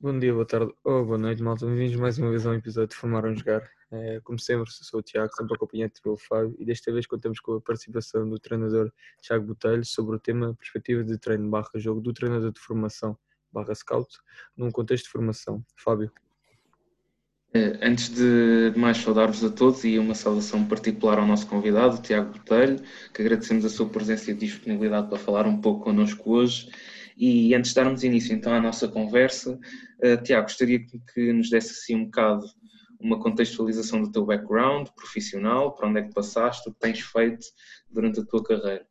Bom dia, boa tarde ou boa noite, malta. Bem-vindos mais uma vez a um episódio de Formaram Jogar. É, como sempre, sou o Tiago, sempre acompanhado pelo Fábio, e desta vez contamos com a participação do treinador Tiago Botelho sobre o tema Perspectiva de Treino barra Jogo do treinador de formação barra Scout num contexto de formação. Fábio. Eh, antes de mais saudar-vos a todos e uma saudação particular ao nosso convidado, Tiago Botelho, que agradecemos a sua presença e disponibilidade para falar um pouco connosco hoje. E antes de darmos início então à nossa conversa, uh, Tiago, gostaria que nos desse assim um bocado uma contextualização do teu background profissional, para onde é que passaste, o que tens feito durante a tua carreira.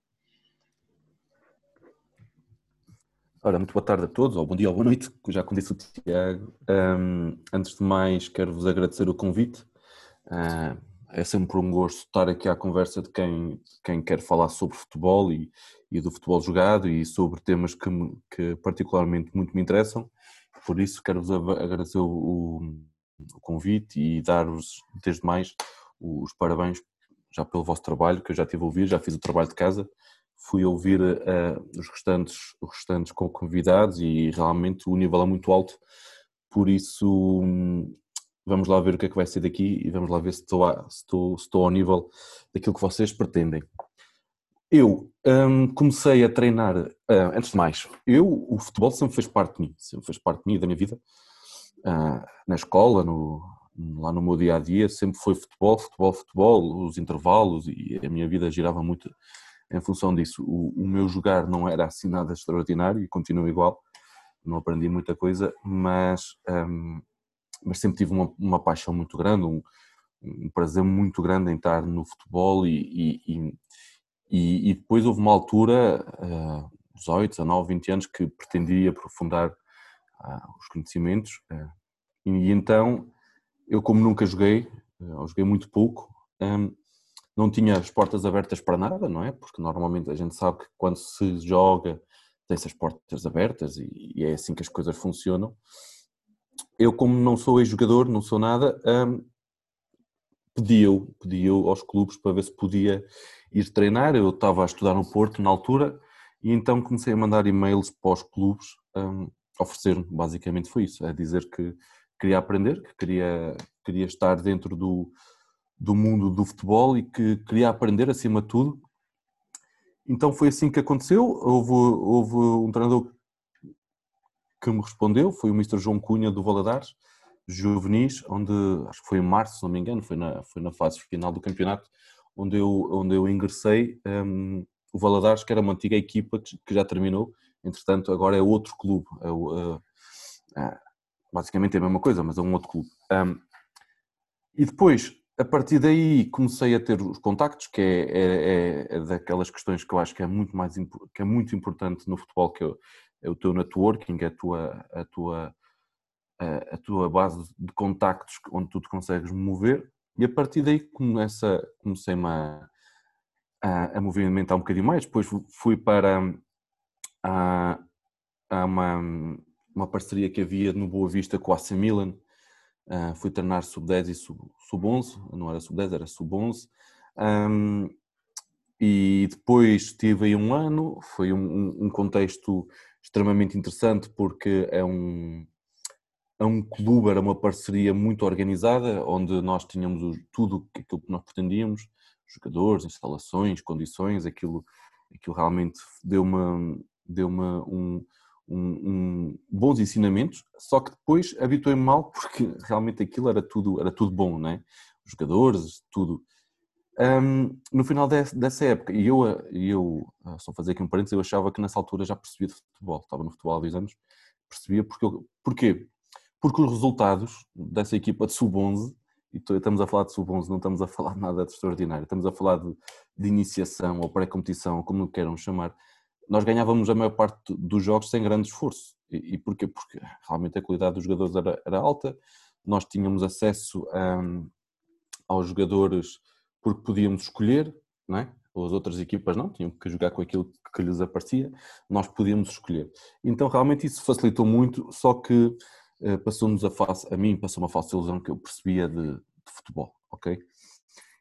Ora, muito boa tarde a todos, ou bom dia ou boa noite, já como disse o Tiago. Um, antes de mais, quero-vos agradecer o convite. Uh, é sempre um gosto estar aqui à conversa de quem, quem quer falar sobre futebol e, e do futebol jogado e sobre temas que, que particularmente muito me interessam. Por isso, quero-vos agradecer o, o convite e dar-vos, desde mais, os parabéns já pelo vosso trabalho, que eu já tive a ouvir, já fiz o trabalho de casa fui ouvir uh, os, restantes, os restantes convidados e realmente o nível é muito alto, por isso vamos lá ver o que é que vai ser daqui e vamos lá ver se estou, a, se estou, se estou ao nível daquilo que vocês pretendem. Eu um, comecei a treinar, uh, antes de mais, eu, o futebol sempre fez parte de mim, sempre fez parte de mim, da minha vida, uh, na escola, no, lá no meu dia a dia, sempre foi futebol, futebol, futebol, os intervalos e a minha vida girava muito em função disso. O, o, meu jogar não era assim nada extraordinário e continua igual, não aprendi muita coisa, mas, um, mas sempre tive uma, uma paixão muito grande, um, um, prazer muito grande em estar no futebol e, e, e, e depois houve uma altura, uh, 18, 19, 20 anos, que pretendia aprofundar uh, os conhecimentos uh, e, então eu como nunca joguei, uh, joguei muito pouco, um, não tinha as portas abertas para nada, não é? Porque normalmente a gente sabe que quando se joga tem-se as portas abertas e, e, é assim que as coisas funcionam. Eu, como não sou ex-jogador, não sou nada, hum, pedi eu, pedi eu aos clubes para ver se podia ir treinar. Eu estava a estudar no Porto na altura e então comecei a mandar e-mails para os clubes um, oferecer-me, basicamente foi isso, a dizer que queria aprender, que queria, queria estar dentro do, do mundo do futebol e que queria aprender acima de tudo. Então foi assim que aconteceu. Houve, houve um treinador que me respondeu, foi o Mr. João Cunha do Valadares, juvenis, onde acho que foi em março, se não me engano, foi na, foi na fase final do campeonato, onde eu, onde eu ingressei. Um, o Valadares, que era uma antiga equipa que, já terminou, entretanto, agora é outro clube. É, uh, basicamente é a mesma coisa, mas é um outro clube. Um, e depois a partir daí comecei a ter os contactos, que é, é, é, é, daquelas questões que eu acho que é muito mais que é muito importante no futebol, que é, é o teu networking, a tua, a tua, a, tua base de contactos onde tu te consegues mover, e a partir daí começa, comecei-me a, a, a, movimentar um bocadinho mais, depois fui para a, a uma, uma parceria que havia no Boa Vista com a AC Milan, Uh, fui treinar sub-10 e sub-11, não era sub-10, era sub-11. Um, e depois tive aí um ano, foi um, um, contexto extremamente interessante porque é um, é um clube, era uma parceria muito organizada, onde nós tínhamos tudo aquilo que nós pretendíamos, jogadores, instalações, condições, aquilo, aquilo realmente deu-me deu um, um, um, bons ensinamentos, só que depois habituei-me mal porque realmente aquilo era tudo, era tudo bom, né? Jogadores, tudo. Um, no final dessa época, e eu, eu, ah, só fazer aqui um parênteses, eu achava que nessa altura já percebia de futebol, estava no futebol há dois anos, percebia porque eu, porquê? Porque os resultados dessa equipa de sub-11, e estamos a falar de sub-11, não estamos a falar nada de extraordinário, estamos a falar de, de iniciação ou pré-competição, como queiram chamar, nós ganhávamos a maior parte dos jogos sem grande esforço. E, e porquê? Porque realmente a qualidade dos jogadores era, era alta, nós tínhamos acesso um, aos jogadores porque podíamos escolher, não é? as outras equipas não, tinham que jogar com aquilo que lhes aparecia, nós podíamos escolher. Então realmente isso facilitou muito, só que passou-nos a face, a mim passou uma falsa ilusão que eu percebia de, de futebol, ok?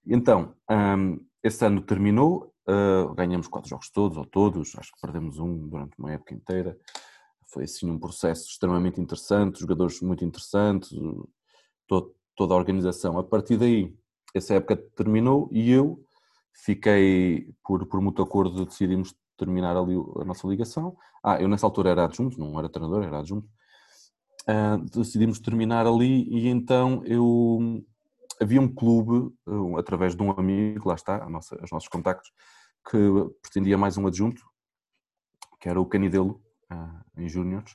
Então, um, esse ano terminou, Uh, ganhamos quatro jogos todos, ou todos, acho que perdemos um durante uma época inteira. foi assim um processo extremamente interessante, jogadores muito interessantes, toda a organização. A partir daí, essa época terminou e eu fiquei, por, por muito acordo, decidimos terminar ali a nossa ligação. Ah, eu nessa altura era adjunto, não era treinador, era adjunto. Uh, decidimos terminar ali e então eu havia um clube, uh, através de um amigo, lá está, nossa, os nossos contactos, que pretendia mais um adjunto, que era o Canidelo, uh, em Júniores.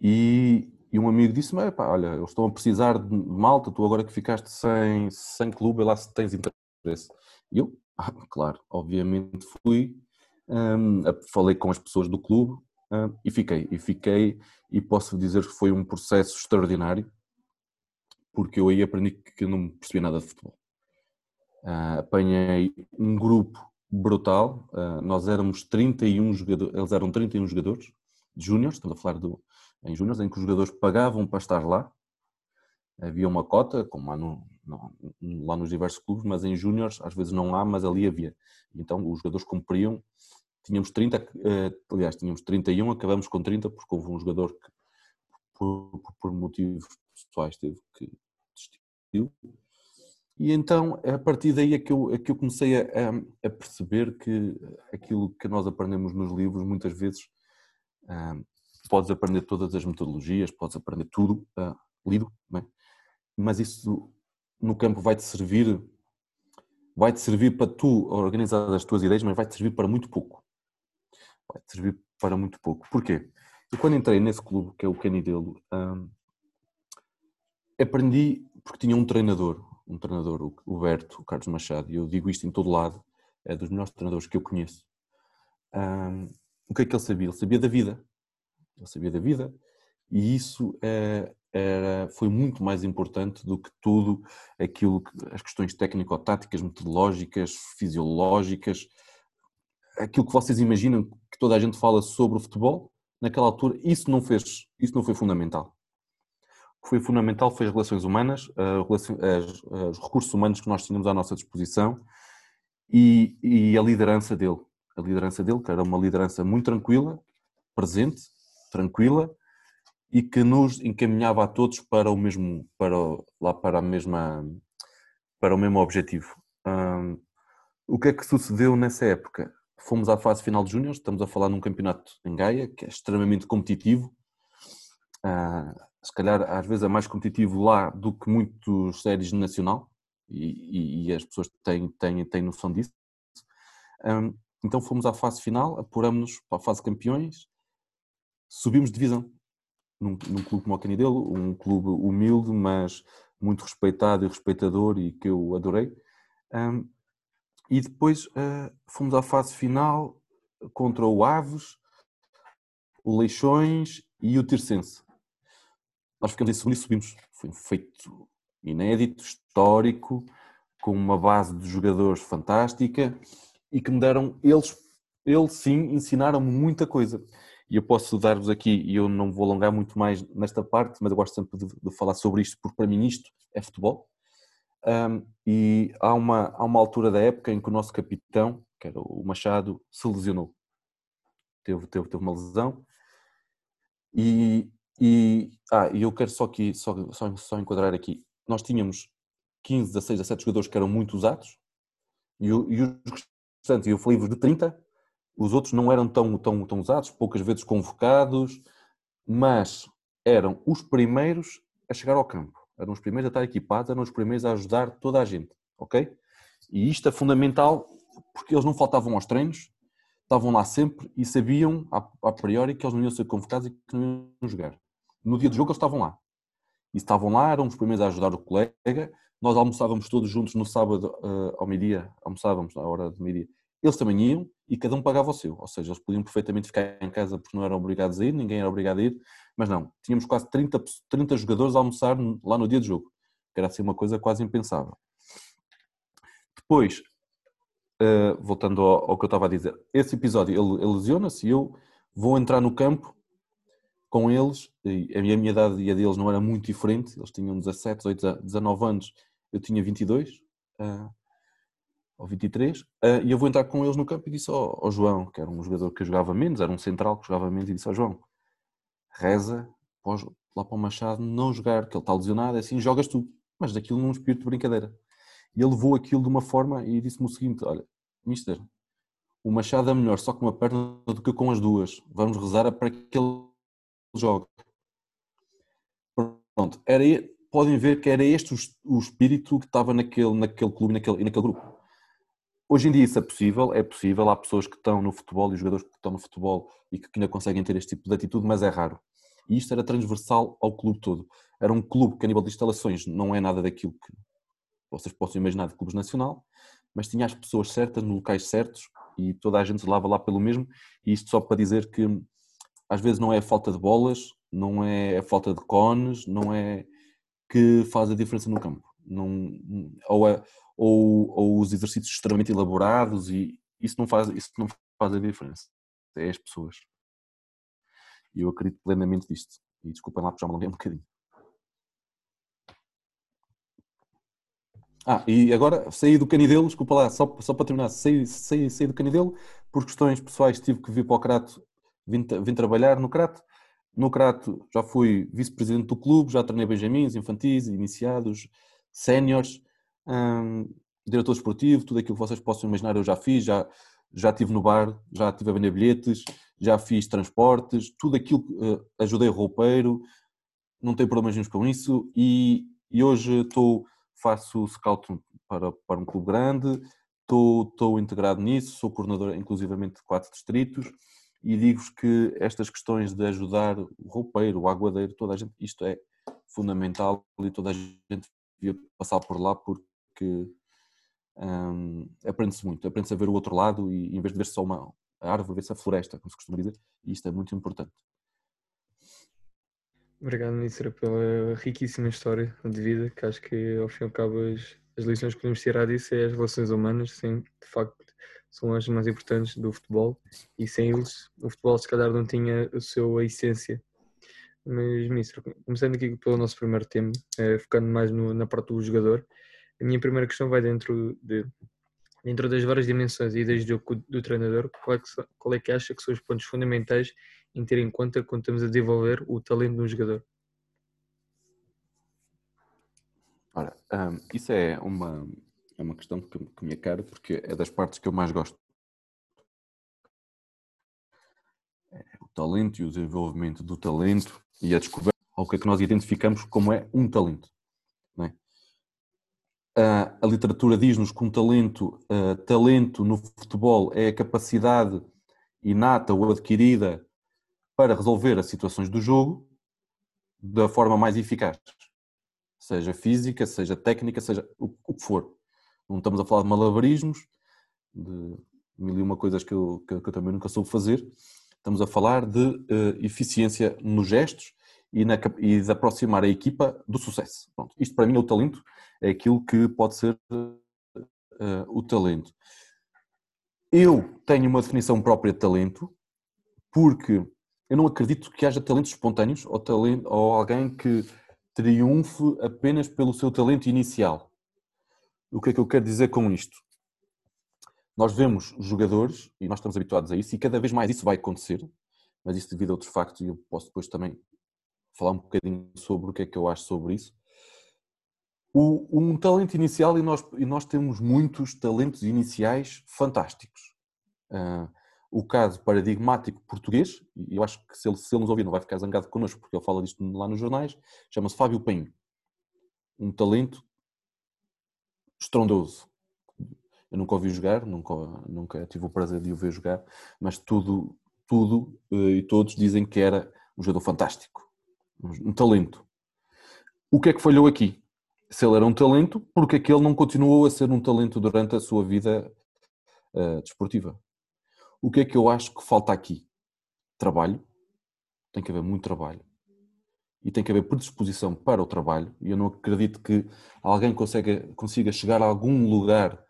E, e, um amigo disse-me: olha, eles estão a precisar de malta, tu agora que ficaste sem, sem clube, lá se tens interesse. E eu, ah, claro, obviamente fui, um, falei com as pessoas do clube um, e fiquei. E fiquei, e posso dizer que foi um processo extraordinário, porque eu aí aprendi que não percebia nada de futebol. Uh, apanhei um grupo brutal, uh, nós éramos 31 jogadores, eles eram 31 jogadores, de júniores, estamos a falar do, em júniores, em que os jogadores pagavam para estar lá, havia uma cota, como há no, no, lá nos diversos clubes, mas em júniores às vezes não há, mas ali havia. Então os jogadores cumpriam, tínhamos 30, eh, aliás, tínhamos 31, acabamos com 30 porque houve um jogador que por, por motivos pessoais teve que desistiu. E então, a partir daí é que eu, é que eu comecei a, a, perceber que aquilo que nós aprendemos nos livros, muitas vezes, um, podes aprender todas as metodologias, podes aprender tudo uh, lido, é? mas isso no campo vai-te servir, vai-te servir para tu organizar as tuas ideias, mas vai-te servir para muito pouco. Servir para muito pouco. Porquê? Eu quando entrei nesse clube, que é o Canidelo, um, aprendi porque tinha um treinador, um treinador, o Berto, o Carlos Machado, e eu digo isto em todo lado, é dos melhores treinadores que eu conheço. Um, o que é que ele sabia? Ele sabia da vida. Ele sabia da vida e isso é, era, foi muito mais importante do que tudo aquilo que, as questões técnico-táticas, metodológicas, fisiológicas, aquilo que vocês imaginam que toda a gente fala sobre o futebol, naquela altura, isso não fez, isso não foi fundamental. O que foi fundamental foi as relações humanas, os recursos humanos que nós tínhamos à nossa disposição e, e a liderança dele. A liderança dele, que era uma liderança muito tranquila, presente, tranquila, e que nos encaminhava a todos para o mesmo, para lá para a mesma, para o mesmo objetivo. O que é que sucedeu nessa época? Fomos à fase final de Júnior, estamos a falar num campeonato em Gaia, que é extremamente competitivo. Uh, se calhar às vezes é mais competitivo lá do que muitos séries nacional, e, e, e as pessoas têm, têm, têm noção disso. Um, então fomos à fase final, apuramos-nos para a fase campeões, subimos de divisão num, num clube como o Canidelo, um clube humilde, mas muito respeitado e respeitador e que eu adorei. Um, e depois uh, fomos à fase final contra o Aves, o Leixões e o Tircense. Nós ficamos em segundo e subimos. Foi um feito inédito, histórico, com uma base de jogadores fantástica e que me deram, eles, eles sim, ensinaram-me muita coisa. E eu posso dar-vos aqui, e eu não vou alongar muito mais nesta parte, mas eu gosto sempre de, de falar sobre isto, porque para mim isto é futebol. Um, e há uma, há uma altura da época em que o nosso capitão, que era o Machado, se lesionou. Teve, teve, teve uma lesão. E, e ah, eu quero só, aqui, só, só, só enquadrar aqui. Nós tínhamos 15, 16, 17 jogadores que eram muito usados, e, e os restantes, eu falei-vos de 30, os outros não eram tão, tão, tão usados, poucas vezes convocados, mas eram os primeiros a chegar ao campo. Eram os primeiros a estar equipados, eram os primeiros a ajudar toda a gente, ok? E isto é fundamental porque eles não faltavam aos treinos, estavam lá sempre e sabiam, a, priori, que eles não iam ser convocados e que não iam jogar. No dia do jogo eles estavam lá. E estavam lá, eram os primeiros a ajudar o colega. Nós almoçávamos todos juntos no sábado uh, ao meio-dia, almoçávamos à hora de meio-dia. Eles também iam e cada um pagava o seu. Ou seja, eles podiam perfeitamente ficar em casa porque não eram obrigados a ir, ninguém era obrigado a ir, mas não. Tínhamos quase 30, 30 jogadores a almoçar lá no dia de jogo, que era assim uma coisa quase impensável. Depois, uh, voltando ao, ao, que eu estava a dizer, esse episódio ele, ele lesiona-se e eu vou entrar no campo com eles, a minha, a minha idade e a deles não era muito diferente, eles tinham 17, 18, 19 anos, eu tinha 22. Uh, ou 23, uh, e eu vou entrar com eles no campo e disse ao, ao, João, que era um jogador que jogava menos, era um central que jogava menos, e disse ao João, reza lá para o Machado não jogar, que ele está lesionado, é assim, jogas tu, mas daquilo num espírito de brincadeira. E ele levou aquilo de uma forma e disse-me o seguinte: Olha, Mister, o Machado é melhor só com uma perna do que com as duas. Vamos rezar para que ele jogue. Pronto, era, podem ver que era este o, o espírito que estava naquele, naquele clube e naquele, naquele grupo. Hoje em dia isso é possível, é possível, há pessoas que estão no futebol e jogadores que estão no futebol e que ainda conseguem ter este tipo de atitude, mas é raro. E isto era transversal ao clube todo. Era um clube que a nível de instalações não é nada daquilo que vocês possam imaginar de clubes nacional, mas tinha as pessoas certas, nos locais certos e toda a gente lava lá pelo mesmo. E isto só para dizer que às vezes não é a falta de bolas, não é a falta de cones, não é que faz a diferença no campo. Não, ou, é, ou, ou os exercícios extremamente elaborados e isso não faz, isso não faz a diferença. É as pessoas. E eu acredito plenamente disto. E desculpem lá porque já me alonguei um bocadinho. Ah, e agora saí do Canidelo, desculpa lá, só, só para terminar, saí, saí, saí do Canidelo, por questões pessoais tive que vir para o Crato, vim, vim trabalhar no Crato. No Crato já fui vice-presidente do clube, já treinei benjamins, infantis, iniciados, séniores, hum, diretor esportivo, tudo aquilo que vocês possam imaginar eu já fiz, já, já estive no bar, já estive a vender bilhetes, já fiz transportes, tudo aquilo, uh, ajudei roupeiro, não tenho problemas com isso e, e hoje estou faço scout para, para um clube grande, estou, estou integrado nisso, sou coordenador inclusivamente de quatro distritos e digo-vos que estas questões de ajudar o roupeiro, o aguadeiro, toda a gente, isto é fundamental e toda a gente devia passar por lá porque hum, aprende-se muito, aprende-se a ver o outro lado e em vez de ver só uma árvore, ver-se a floresta, como se costuma dizer, e isto é muito importante. Obrigado, Ministra, pela riquíssima história de vida, que acho que ao fim e ao cabo as, as lições que podemos tirar disso é as relações humanas, sim, de facto são as mais importantes do futebol e sem eles o futebol se calhar não tinha a sua essência. Mas, Ministro, começando aqui pelo nosso primeiro tema, é, focando mais no, na parte do jogador, a minha primeira questão vai dentro de dentro das várias dimensões e desde o do treinador, qual é, que, qual é que acha que são os pontos fundamentais em ter em conta quando estamos a desenvolver o talento de um jogador? Ora, um, isso é uma, é uma questão que, que me cara porque é das partes que eu mais gosto. É o talento e o desenvolvimento do talento e a descoberta ao que é que nós identificamos como é um talento. É? A, a, literatura diz-nos que um talento, uh, talento no futebol é a capacidade inata ou adquirida para resolver as situações do jogo da forma mais eficaz. Seja física, seja técnica, seja o, que for. Não estamos a falar de malabarismos, de mil e uma coisas que eu, que, eu também nunca soube fazer. Estamos a falar de uh, eficiência nos gestos e, na, e de aproximar a equipa do sucesso. Pronto, isto para mim é o talento, é aquilo que pode ser uh, o talento. Eu tenho uma definição própria de talento, porque eu não acredito que haja talentos espontâneos ou, talento, ou alguém que triunfe apenas pelo seu talento inicial. O que é que eu quero dizer com isto? Nós vemos jogadores, e nós estamos habituados a isso, e cada vez mais isso vai acontecer, mas isso devido a outros factos, e eu posso depois também falar um bocadinho sobre o que é que eu acho sobre isso. O, um talento inicial, e nós, e nós temos muitos talentos iniciais fantásticos. Uh, o caso paradigmático português, e eu acho que se ele, se ele nos ouvir não vai ficar zangado connosco, porque ele fala disto lá nos jornais, chama-se Fábio Penho. Um talento estrondoso. Eu nunca ouvi jogar, nunca, nunca tive o prazer de o ver jogar, mas tudo, tudo eh, e todos dizem que era um jogador fantástico, um talento. O que é que falhou aqui? Se ele era um talento, porque é que ele não continuou a ser um talento durante a sua vida uh, desportiva? O que é que eu acho que falta aqui? Trabalho. Tem que haver muito trabalho. E tem que haver predisposição para o trabalho. E eu não acredito que alguém consiga, consiga chegar a algum lugar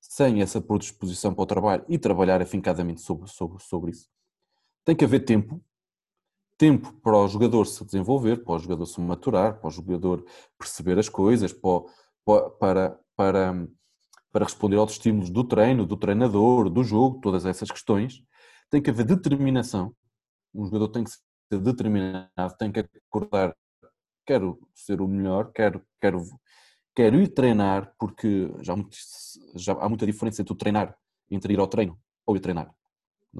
sem essa predisposição para o trabalho e trabalhar afincadamente sobre, sobre, sobre isso. Tem que haver tempo. Tempo para o jogador se desenvolver, para o jogador se maturar, para o jogador perceber as coisas, para, para, para para responder aos estímulos do treino, do treinador, do jogo, todas essas questões, tem que haver determinação. Um jogador tem que ser determinado, tem que acordar, quero ser o melhor, quero, quero, quero ir treinar, porque já, já há muita diferença entre o treinar, entre ir ao treino ou ir treinar.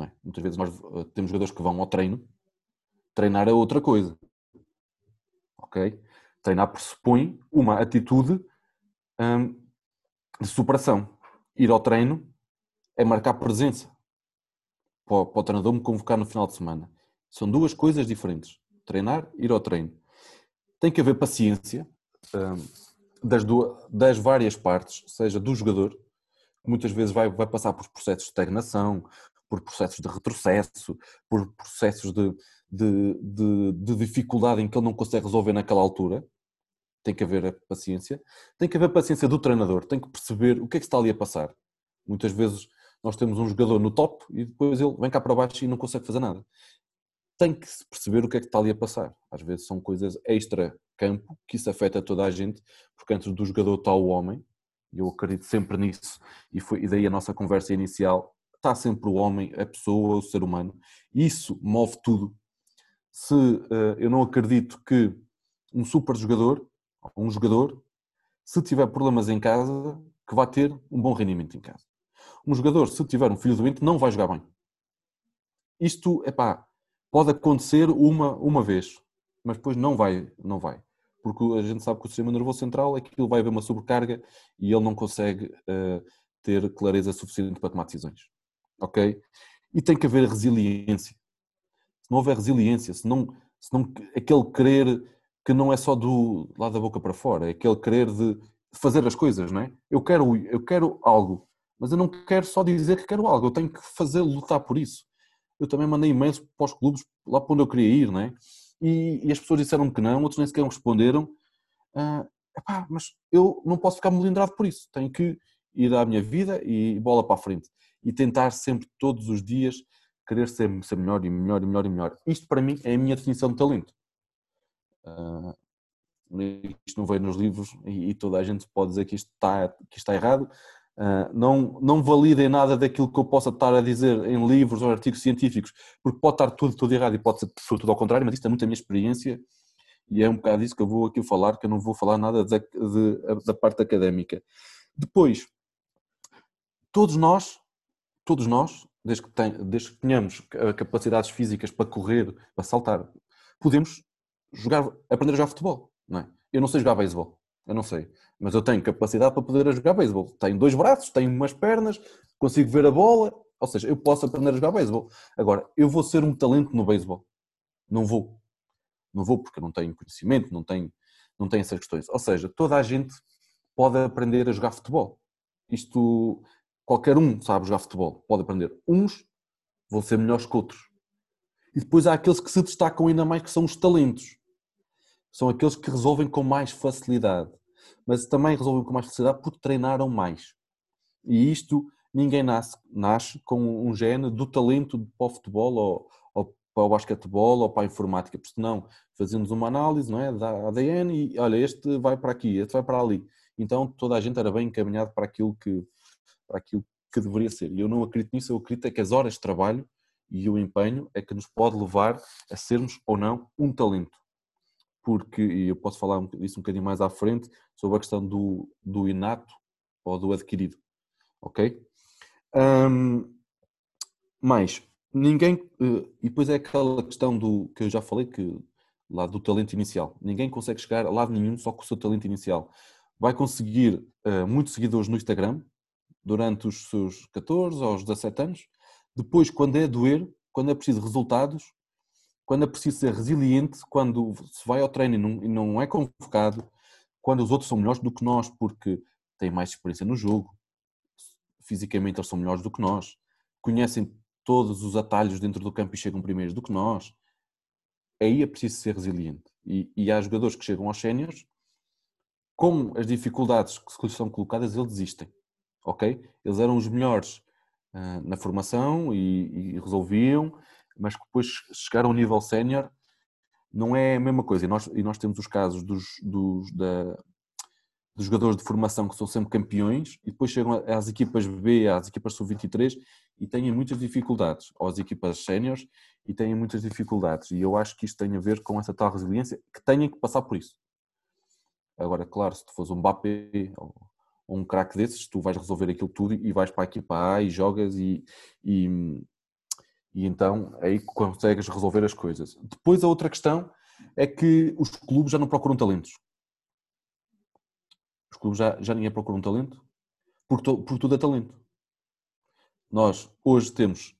É? Muitas vezes nós eh, temos jogadores que vão ao treino, treinar é outra coisa. Ok? Treinar pressupõe uma atitude hum, de superação. Ir ao treino é marcar presença para o, treinador me convocar no final de semana. São duas coisas diferentes. Treinar, ir ao treino. Tem que haver paciência hum, das, duas, das várias partes, seja do jogador, que muitas vezes vai, vai passar por processos de estagnação, por processos de retrocesso, por processos de, de, de, de, dificuldade em que ele não consegue resolver naquela altura. Tem que haver a paciência. Tem que haver a paciência do treinador, tem que perceber o que é que está ali a passar. Muitas vezes nós temos um jogador no top e depois ele vem cá para baixo e não consegue fazer nada. Tem que perceber o que é que está ali a passar. Às vezes são coisas extra-campo que isso afeta toda a gente, porque antes do jogador está o homem, e eu acredito sempre nisso, e, foi, e daí a nossa conversa inicial, está sempre o homem, a pessoa, o ser humano. Isso move tudo. Se uh, eu não acredito que um super jogador, um jogador, se tiver problemas em casa, que vai ter um bom rendimento em casa um jogador, se tiver um filho doente, não vai jogar bem. Isto, é pá, pode acontecer uma, uma vez, mas depois não vai, não vai. Porque a gente sabe que o sistema nervoso central, aquilo vai haver uma sobrecarga e ele não consegue uh, ter clareza suficiente para tomar decisões. Ok? E tem que haver resiliência. Não houver resiliência, se não, se não aquele querer que não é só do lado da boca para fora, é aquele querer de fazer as coisas, não é? Eu quero, eu quero algo, mas eu não quero só dizer que quero algo, eu tenho que fazer, lutar por isso. Eu também mandei e-mails para os clubes, lá para onde eu queria ir, não é? E, e as pessoas disseram que não, outros nem sequer responderam. Uh, epá, mas eu não posso ficar melindrado por isso, tenho que ir à minha vida e bola para a frente. E tentar sempre, todos os dias, querer ser, ser melhor e melhor e melhor e melhor. Isto para mim é a minha definição de talento. Uh, isto não veio nos livros e, e, toda a gente pode dizer que isto está, que está errado, Uh, não, não validem nada daquilo que eu possa estar a dizer em livros ou artigos científicos, porque pode estar tudo, tudo errado e pode ser tudo ao contrário, mas isto é muito a minha experiência e é um bocado disso que eu vou aqui falar, que eu não vou falar nada de, de, da parte académica. Depois, todos nós, todos nós, desde que, desde que tenhamos capacidades físicas para correr, para saltar, podemos jogar, aprender a jogar futebol, não é? Eu não sei jogar beisebol, eu não sei. Mas eu tenho capacidade para poder jogar beisebol. Tenho dois braços, tenho umas pernas, consigo ver a bola. Ou seja, eu posso aprender a jogar beisebol. Agora, eu vou ser um talento no beisebol. Não vou. Não vou porque eu não tenho conhecimento, não tenho, não tenho essas questões. Ou seja, toda a gente pode aprender a jogar futebol. Isto, qualquer um sabe jogar futebol, pode aprender. Uns vão ser melhores que outros. E depois há aqueles que se destacam ainda mais, que são os talentos são aqueles que resolvem com mais facilidade, mas também resolvem com mais facilidade porque treinaram mais. E isto ninguém nasce, nasce com um gene do talento para o futebol ou, ou para o basquetebol ou para a informática, porque senão fazíamos uma análise não é, da ADN e olha, este vai para aqui, este vai para ali. Então toda a gente era bem encaminhado para aquilo que, para aquilo que deveria ser. E eu não acredito nisso, eu acredito é que as horas de trabalho e o empenho é que nos pode levar a sermos ou não um talento porque, e eu posso falar disso um bocadinho mais à frente, sobre a questão do, do inato ou do adquirido, ok? Um, mais, ninguém, eh, e depois é aquela questão do, que eu já falei, que lá do talento inicial, ninguém consegue chegar a lado nenhum só com o seu talento inicial. Vai conseguir uh, muitos seguidores no Instagram, durante os seus 14 aos 17 anos, depois quando é doer, quando é preciso resultados, quando é preciso ser resiliente, quando se vai ao treino e não, e não é convocado, quando os outros são melhores do que nós porque têm mais experiência no jogo, fisicamente eles são melhores do que nós, conhecem todos os atalhos dentro do campo e chegam primeiros do que nós, aí é preciso ser resiliente. E, e há jogadores que chegam aos séniores, com as dificuldades que lhes são colocadas, eles desistem, ok? Eles eram os melhores uh, na formação e, e resolviam, mas depois chegar ao nível sénior não é a mesma coisa. E nós, e nós temos os casos dos, dos, da, de jogadores de formação que são sempre campeões e depois chegam às equipas B, às equipas sub-23 e têm muitas dificuldades, ou às equipas séniores e têm muitas dificuldades. E eu acho que isto tem a ver com essa tal resiliência que têm que passar por isso. Agora, claro, se tu fores um Mbappé ou um craque desses, tu vais resolver aquilo tudo e vais para a equipa A e jogas e, e, e então aí consegues resolver as coisas. Depois a outra questão é que os clubes já não procuram talentos. Os clubes já, já ninguém procura um talento, porque, to, porque tudo é talento. Nós hoje temos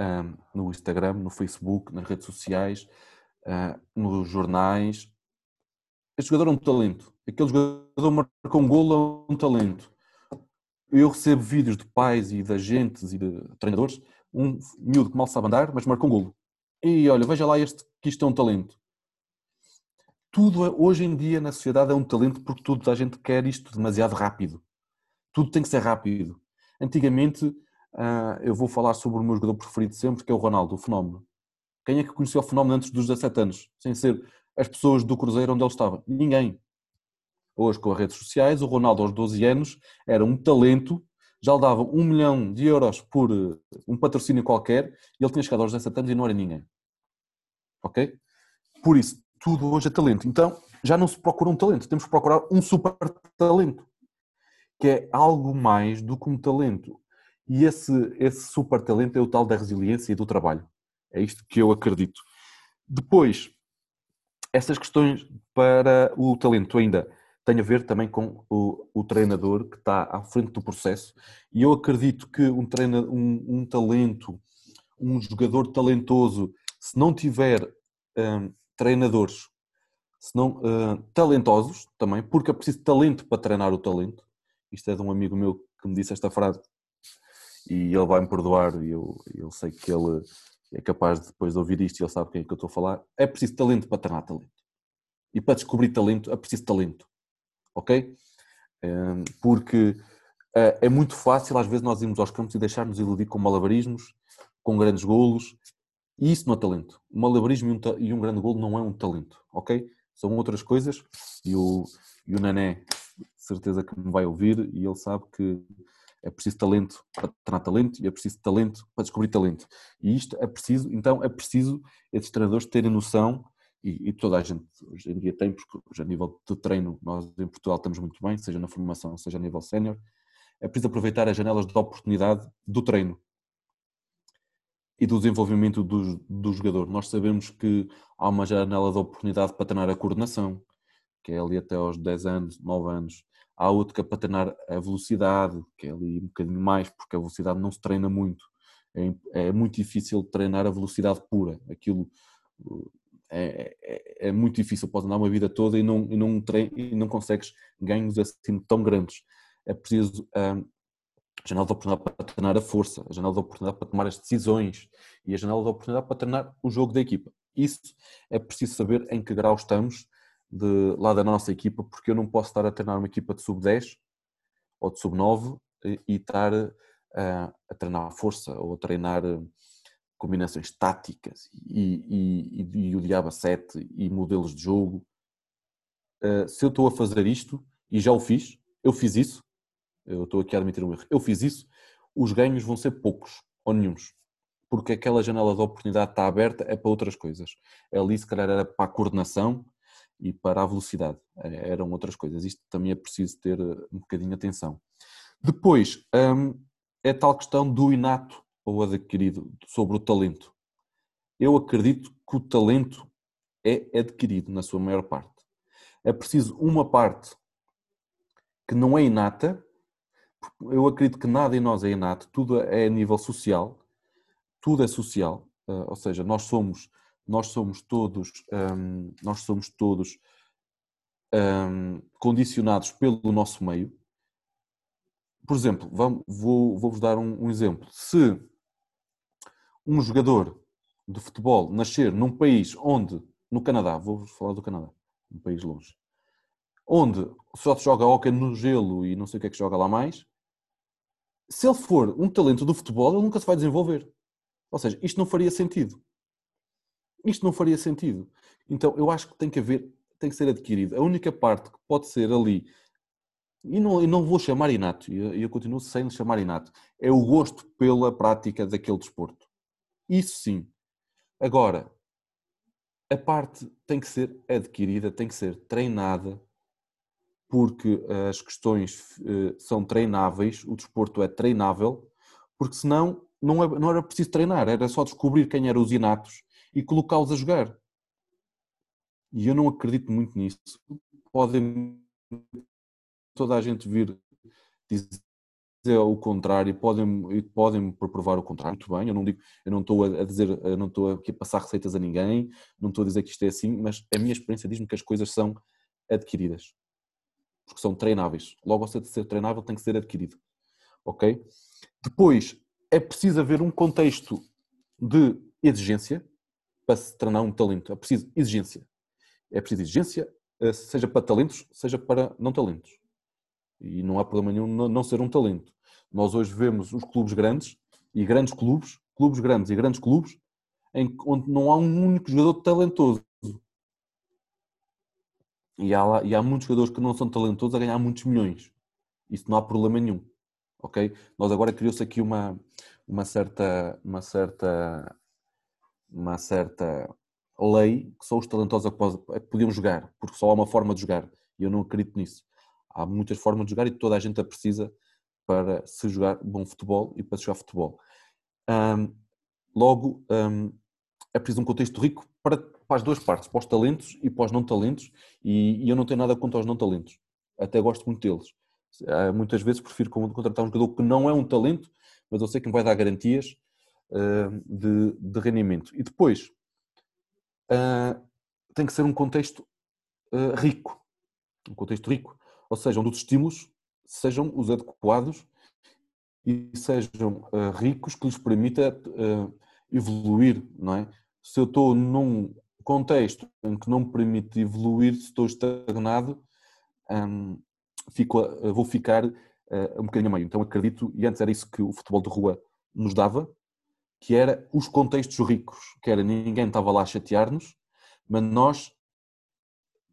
um, no Instagram, no Facebook, nas redes sociais, uh, nos jornais. Este jogador é um talento. Aquele jogador marcou um golo é um talento. Eu recebo vídeos de pais e de agentes e de treinadores, um miúdo que mal sabe andar, mas marcou um golo. E olha, veja lá este, que isto é um talento. Tudo é, hoje em dia na sociedade é um talento porque toda a gente quer isto demasiado rápido. Tudo tem que ser rápido. Antigamente Uh, eu vou falar sobre o meu jogador preferido sempre, que é o Ronaldo, o fenómeno. Quem é que conheceu o fenómeno antes dos 17 anos, sem ser as pessoas do Cruzeiro onde ele estava? Ninguém. Hoje, com as redes sociais, o Ronaldo aos 12 anos era um talento, já lhe dava um milhão de euros por uh, um patrocínio qualquer, e ele tinha chegado aos 17 anos e não era ninguém. Ok? Por isso, tudo hoje é talento. Então, já não se procura um talento, temos que procurar um super talento, que é algo mais do que um talento. E esse, esse super talento é o tal da resiliência e do trabalho. É isto que eu acredito. Depois, essas questões para o talento ainda têm a ver também com o, o treinador que está à frente do processo. E eu acredito que um, treina, um, um talento, um jogador talentoso, se não tiver um, treinadores se não, uh, talentosos também, porque é preciso talento para treinar o talento. Isto é de um amigo meu que me disse esta frase e ele vai me perdoar e eu, eu sei que ele é capaz de depois de ouvir isto e ele sabe quem é que eu estou a falar. É preciso talento para treinar talento. E para descobrir talento é preciso talento. Ok? Porque eh, é muito fácil às vezes nós irmos aos campos e deixarmos iludir com malabarismos, com grandes golos. E isso não é talento. O malabarismo e um, grande golo não é um talento. Ok? São outras coisas. E o, e o Nané, certeza que me vai ouvir e ele sabe que é preciso talento para treinar talento e é preciso talento para descobrir talento. E isto é preciso, então é preciso esses treinadores terem noção, e, e, toda a gente hoje em dia tem, porque hoje a nível de treino nós em Portugal estamos muito bem, seja na formação, seja a nível sénior, é preciso aproveitar as janelas de oportunidade do treino e do desenvolvimento do, do jogador. Nós sabemos que há uma janela de oportunidade para treinar a coordenação, que é ali até aos 10 anos, 9 anos, Há outro que é para treinar a velocidade, que é ali um bocadinho mais, porque a velocidade não se treina muito. É, é muito difícil treinar a velocidade pura. Aquilo é, é, é, muito difícil. Pode andar uma vida toda e não, e não, trein, e não consegues ganhos assim tão grandes. É preciso um, a janela de oportunidade para treinar a força, a janela de oportunidade para tomar as decisões e a janela de oportunidade para treinar o jogo da equipa. Isso é preciso saber em que grau estamos de, lá da nossa equipa, porque eu não posso estar a treinar uma equipa de sub-10 ou de sub-9 e, estar a, eh, a treinar força ou a treinar eh, combinações táticas e, e, e, o diabo 7 e modelos de jogo. Uh, se eu estou a fazer isto, e já o fiz, eu fiz isso, eu estou aqui a admitir um erro, eu fiz isso, os ganhos vão ser poucos ou nenhums. Porque aquela janela de oportunidade está aberta é para outras coisas. Ali, se calhar, era para a coordenação, e para a velocidade. Eram outras coisas. Isto também é preciso ter eh, um bocadinho de atenção. Depois, hum, é tal questão do inato ou adquirido, sobre o talento. Eu acredito que o talento é adquirido na sua maior parte. É preciso uma parte que não é inata. Eu acredito que nada em nós é inato, tudo é a nível social, tudo é social, eh, ou seja, nós somos nós somos todos, um, nós somos todos um, condicionados pelo nosso meio. Por exemplo, vamos, vou, vou-vos dar um, um exemplo. Se um jogador de futebol nascer num país onde, no Canadá, vou-vos falar do Canadá, um país longe, onde só se joga hóquei no gelo e não sei o que é que joga lá mais, se ele for um talento do futebol, ele nunca se vai desenvolver. Ou seja, isto não faria sentido. Isto não faria sentido. Então, eu acho que tem que haver, tem que ser adquirido. A única parte que pode ser ali e não, e não vou chamar inato, e eu, eu continuo sem chamar inato, é o gosto pela prática daquele desporto. Isso sim. Agora, a parte tem que ser adquirida, tem que ser treinada, porque as questões uh, são treináveis, o desporto é treinável, porque senão não, é, não era preciso treinar, era só descobrir quem eram os inatos e colocá-los a jogar. E eu não acredito muito nisso. Podem toda a gente vir dizer o contrário, podem podem provar o contrário. Muito bem, eu não digo, eu não estou a dizer, não estou aqui a passar receitas a ninguém, não estou a dizer que isto é assim, mas a minha experiência diz-me que as coisas são adquiridas. Porque são treináveis. Logo, ao de ser treinável, tem que ser adquirido. Ok? Depois, é preciso haver um contexto de exigência para se treinar um talento. É preciso exigência. É preciso exigência, eh, seja para talentos, seja para não talentos. E não há problema nenhum não ser um talento. Nós hoje vemos os clubes grandes e grandes clubes, clubes grandes e grandes clubes, em, onde não há um único jogador talentoso. E há, e há muitos jogadores que não são talentosos a ganhar muitos milhões. Isso não há problema nenhum. Ok? Nós agora criou-se aqui uma, uma certa, uma certa, uma certa lei que só os talentosos é que podiam jogar, porque só há uma forma de jogar. E eu não acredito nisso. Há muitas formas de jogar e toda a gente a precisa para se jogar bom futebol e para se jogar futebol. Um, logo, um, é preciso um contexto rico para, para, as duas partes, para os talentos e para os não talentos, e, e, eu não tenho nada contra os não talentos, até gosto muito deles. Uh, muitas vezes prefiro contratar um jogador que não é um talento, mas eu sei que me vai dar garantias de, de, rendimento. E depois, uh, tem que ser um contexto rico, um contexto rico ou seja, onde os estímulos sejam os adequados e sejam uh, ricos que lhes permita uh, evoluir, não é? Se eu estou num contexto em que não me permite evoluir, se estou estagnado, um, fico, uh, vou ficar um bocadinho a meio. Então acredito, e antes era isso que o futebol de rua nos dava, que era os contextos ricos, que era ninguém estava lá a chatear-nos, mas nós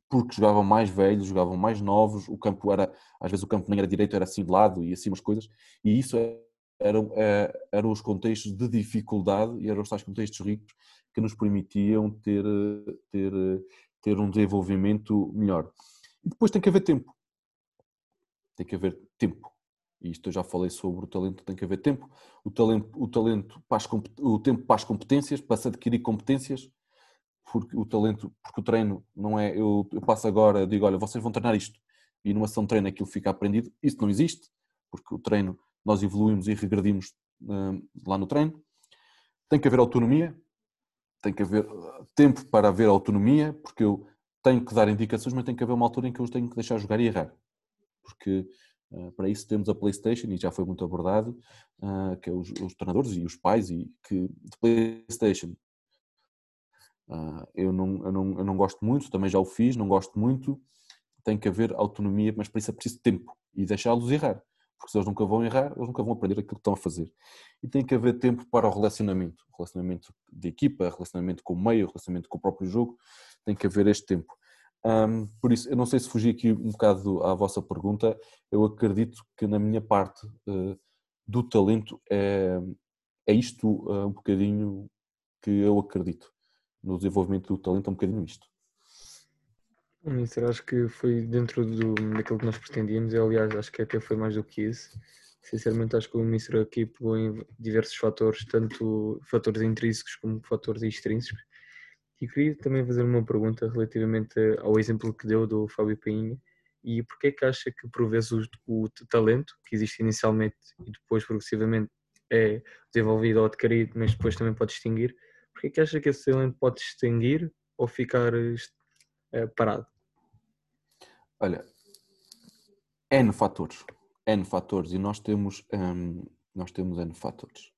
porque jogavam mais velhos, jogavam mais novos, o campo era, às vezes o campo nem era direito, era assim de lado e assim umas coisas, e isso eram, é, eram os contextos de dificuldade e eram os tais contextos ricos que nos permitiam ter, ter, ter um desenvolvimento melhor. E depois tem que haver tempo. Tem que haver tempo. E isto eu já falei sobre o talento, tem que haver tempo. O talento, o talento para as, o tempo para as competências, para se adquirir competências, porque o talento, porque o treino não é, eu, eu passo agora, digo, olha, vocês vão treinar isto, e numa sessão de treino aquilo fica aprendido, isso não existe, porque o treino, nós evoluímos e regredimos uh, lá no treino. Tem que haver autonomia, tem que haver uh, tempo para haver autonomia, porque eu tenho que dar indicações, mas tem que haver uma altura em que eu tenho que deixar jogar e errar. Porque uh, para isso temos a PlayStation, e já foi muito abordado, que é os, os treinadores e os pais, e que de PlayStation Uh, eu, não, eu, não, eu não gosto muito, também já o fiz, não gosto muito. Tem que haver autonomia, mas para isso é preciso tempo e deixá-los errar, porque se eles nunca vão errar, eles nunca vão aprender aquilo que estão a fazer. E tem que haver tempo para o relacionamento, relacionamento de equipa, relacionamento com o meio, relacionamento com o próprio jogo, tem que haver este tempo. Um, por isso, eu não sei se fugi aqui um bocado à vossa pergunta, eu acredito que na minha parte uh, do talento é, é isto uh, um bocadinho que eu acredito no desenvolvimento do talento é um bocadinho isto. Ministro, acho que foi dentro do, daquilo que nós pretendíamos e aliás acho que até foi mais do que isso. Sinceramente acho que o Ministro aqui pegou em diversos fatores, tanto fatores intrínsecos como fatores extrínsecos. E queria também fazer uma pergunta relativamente ao exemplo que deu do Fábio Painha e porquê é que acha que por vezes o, o talento que existe inicialmente e depois progressivamente é desenvolvido ou adquirido, mas depois também pode extinguir, Porquê é que acha que esse talento pode extinguir ou ficar uh, parado? Olha, N fatores. N fatores. E nós temos, um, nós temos N fatores.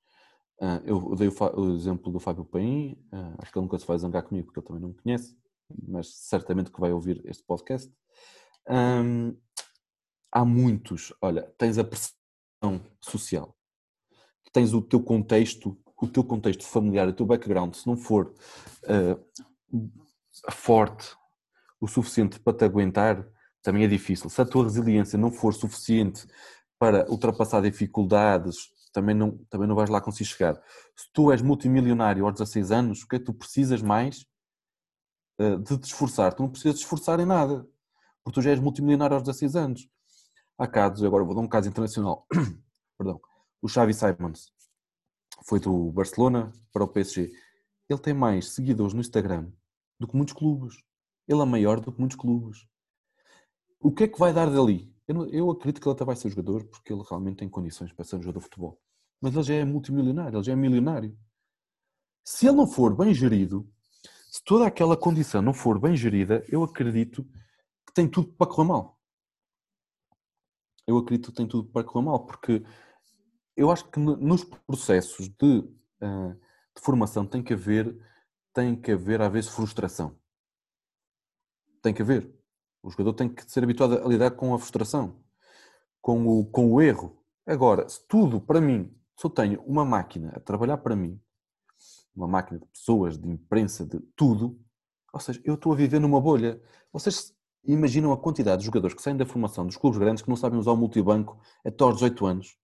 Uh, eu dei o, exemplo do Fábio Paim, uh, acho que ele nunca se vai zangar comigo porque ele também não me conhece, mas certamente que vai ouvir este podcast. Há muitos, olha, tens a pressão social, tens o teu contexto o teu contexto familiar, o teu background, se não for uh, forte o suficiente para te aguentar, também é difícil. Se a tua resiliência não for suficiente para ultrapassar dificuldades, também não, também não vais lá conseguir chegar. Se tu és multimilionário aos 16 anos, o que é que tu precisas mais uh, de te esforçar? Tu não precisas te esforçar em nada, porque tu já és multimilionário aos 16 anos. Há casos, agora vou dar um caso internacional, perdão, o Xavi Simons foi do Barcelona para o PSG. Ele tem mais seguidores no Instagram do que muitos clubes. Ele é maior do que muitos clubes. O que é que vai dar dali? Eu, eu acredito que ele até vai ser jogador porque ele realmente tem condições para ser um jogador de futebol. Mas ele já é multimilionário, ele já é milionário. Se ele não for bem gerido, se toda aquela condição não for bem gerida, eu acredito que tem tudo para correr mal. Eu acredito que tem tudo para correr mal, porque eu acho que nos processos de, eh, de formação tem que haver, tem que haver, às vezes, frustração. Tem que haver. O jogador tem que ser habituado a lidar com a frustração, com o, com o erro. Agora, se tudo para mim, se eu tenho uma máquina a trabalhar para mim, uma máquina de pessoas, de imprensa, de tudo, ou seja, eu estou a viver numa bolha. Vocês imaginam a quantidade de jogadores que saem da formação dos clubes grandes que não sabem usar o multibanco até aos 18 anos?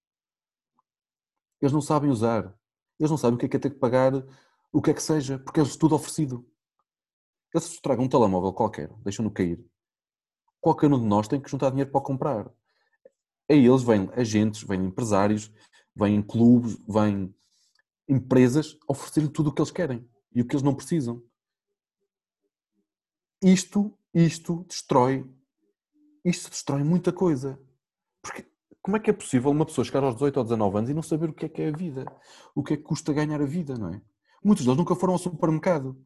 Eles não sabem usar. Eles não sabem o que é que é ter que pagar o que é que seja, porque é tudo oferecido. Eles se tragam um telemóvel qualquer, deixam-no cair. Qualquer um de nós tem que juntar dinheiro para comprar. Aí eles vêm agentes, vêm empresários, vêm clubes, vêm empresas oferecer tudo o que eles querem e o que eles não precisam. Isto, isto destrói, isto destrói muita coisa. Porque como é que é possível uma pessoa chegar aos 18 ou 19 anos e não saber o que é que é a vida? O que é que custa ganhar a vida, não é? Muitos deles nunca foram ao supermercado.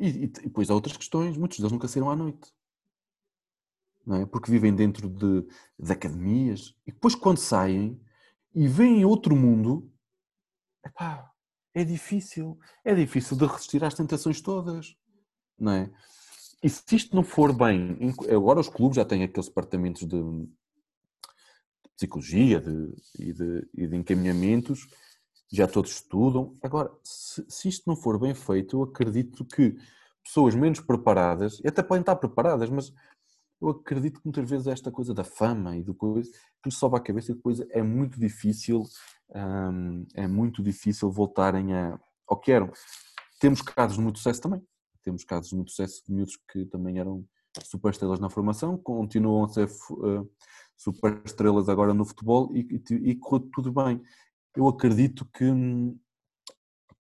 E, e, depois há outras questões, muitos deles nunca saíram à noite. É? Porque vivem dentro de, de academias e depois quando saem e veem outro mundo, epá, é difícil. É difícil de resistir às tentações todas. Não é? E se isto não for bem, agora os clubes já têm aqueles departamentos de, de psicologia de, e, de, e, de, encaminhamentos, já todos estudam. Agora, se, se, isto não for bem feito, eu acredito que pessoas menos preparadas, e até podem estar preparadas, mas eu acredito que muitas vezes esta coisa da fama e do coisa que lhes sobe à cabeça e depois é muito difícil, hum, é muito difícil voltarem a, ao que eram. Temos casos de muito sucesso também temos casos de muito sucesso de miúdos que também eram super estrelas na formação, continuam a ser uh, super estrelas agora no futebol e, e, e correu tudo bem. Eu acredito que hum,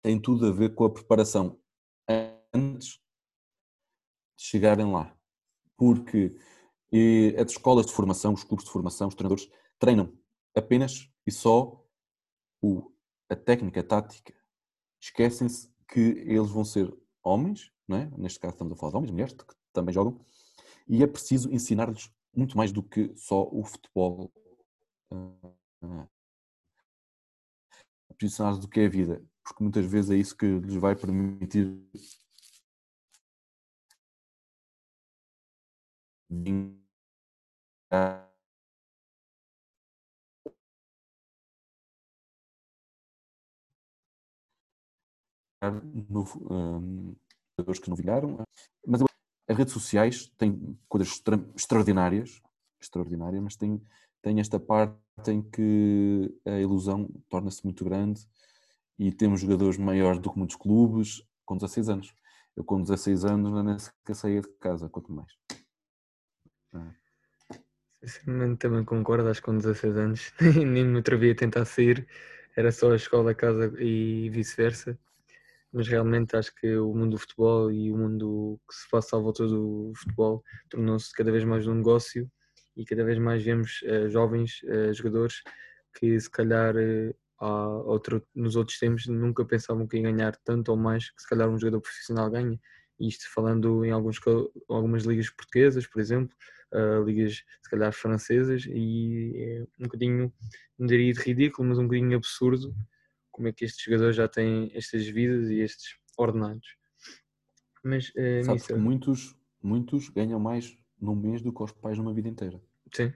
tem tudo a ver com a preparação antes de chegarem lá. Porque e, as escolas de formação, os cursos de formação, os treinadores treinam apenas e só o, a técnica, a tática. Esquecem-se que eles vão ser homens não é? neste caso estamos a falar de homens, mulheres, que também jogam, e é preciso ensinar-lhes muito mais do que só o futebol. Ensinar-lhes do que é a vida, porque muitas vezes é isso que lhes vai permitir no, um, jogadores que não vingaram. Mas as redes sociais têm coisas extra, extraordinárias, extraordinárias, mas tem, tem esta parte em que a ilusão torna-se muito grande e temos jogadores maiores do que muitos clubes com 16 anos. Eu com 16 anos não nem sequer saía de casa, quanto mais. Ah. Sinceramente também concordo, acho que com 16 anos nem me atrevia a tentar sair, era só a escola, a casa e vice-versa mas realmente acho que o mundo do futebol e o mundo que se passa à volta do futebol tornou-se cada vez mais um negócio e cada vez mais vemos uh, jovens uh, jogadores que se calhar uh, outro, nos outros tempos nunca pensavam que ia ganhar tanto ou mais que se calhar um jogador profissional ganha. Isto falando em alguns, algumas ligas portuguesas, por exemplo, ligas se calhar francesas, e é um bocadinho, não diria de ridículo, mas um bocadinho absurdo como é que estes jogadores já têm estas vidas e estes ordenados. Mas uh, Sabes que muitos, muitos ganham mais num mês do que os pais numa vida inteira. Sim.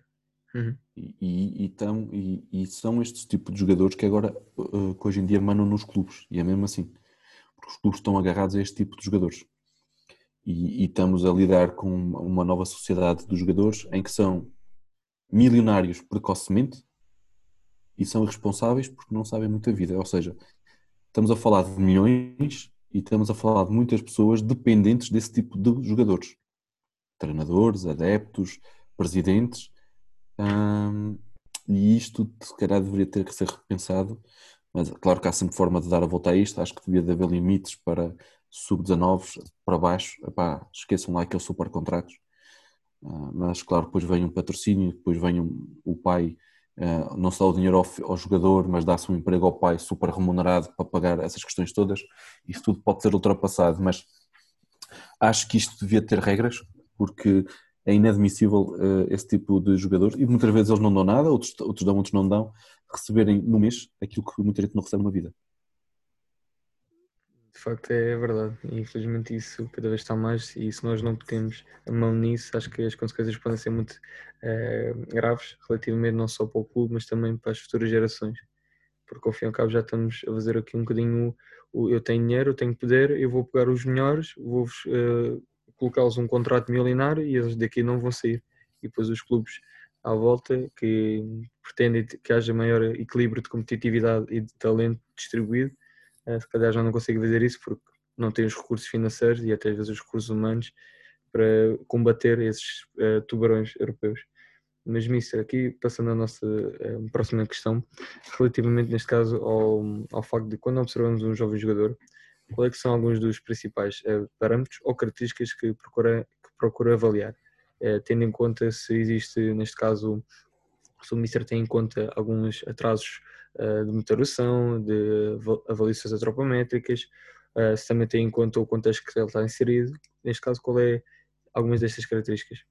Uhum. E, e, e, tão, e, e, são estes tipos de jogadores que agora, uh, que hoje em dia, mandam nos clubes. E é mesmo assim. Porque os clubes estão agarrados a este tipo de jogadores. e, e, estamos a lidar com uma nova sociedade dos jogadores em que são milionários precocemente e são irresponsáveis porque não sabem muita vida. Ou seja, estamos a falar de milhões e estamos a falar de muitas pessoas dependentes desse tipo de jogadores. Treinadores, adeptos, presidentes. E isto, se calhar, deveria ter que ser repensado. Mas claro que há sempre forma de dar a volta a isto. Acho que devia haver limites para sub-19 para baixo. Epá, esqueçam lá aqueles super contratos. Uh, mas claro, depois vem um patrocínio, depois vem um, o pai Uh, não dá o dinheiro ao, ao jogador, mas dá-se um emprego ao pai super remunerado para pagar essas questões todas. Isso tudo pode ser ultrapassado, mas acho que isto devia ter regras, porque é inadmissível uh, esse tipo de jogador e muitas vezes eles não dão nada, outros, outros dão, outros não dão, receberem no mês aquilo que muita gente não recebe na vida. De facto é verdade, infelizmente isso cada vez está mais e se nós não temos a mão nisso, acho que as consequências podem ser muito eh, graves, relativamente não só para o clube, mas também para as futuras gerações. Porque ao fim e ao cabo já estamos a fazer aqui um bocadinho o, eu tenho dinheiro, eu tenho poder, eu vou pegar os melhores, vou uh, colocá-los um contrato milionário e eles daqui não vão sair. E depois os clubes à volta que pretendem que haja maior equilíbrio de competitividade e de talento distribuído eh, se calhar já não consegue fazer isso porque não tem os recursos financeiros e até às vezes os recursos humanos para combater esses uh, tubarões europeus. Mas, Mister, aqui passando à nossa uh, próxima questão, relativamente neste caso ao, ao facto de quando observamos um jovem jogador, quais é são alguns dos principais uh, parâmetros ou características que procura, que procura avaliar, tendo em conta se existe, neste caso, se o Mister tem em conta alguns atrasos eh, de motorização, de avaliações antropométricas, eh, se também tem em conta o contexto que ele está inserido. Neste caso, qual é algumas destas características?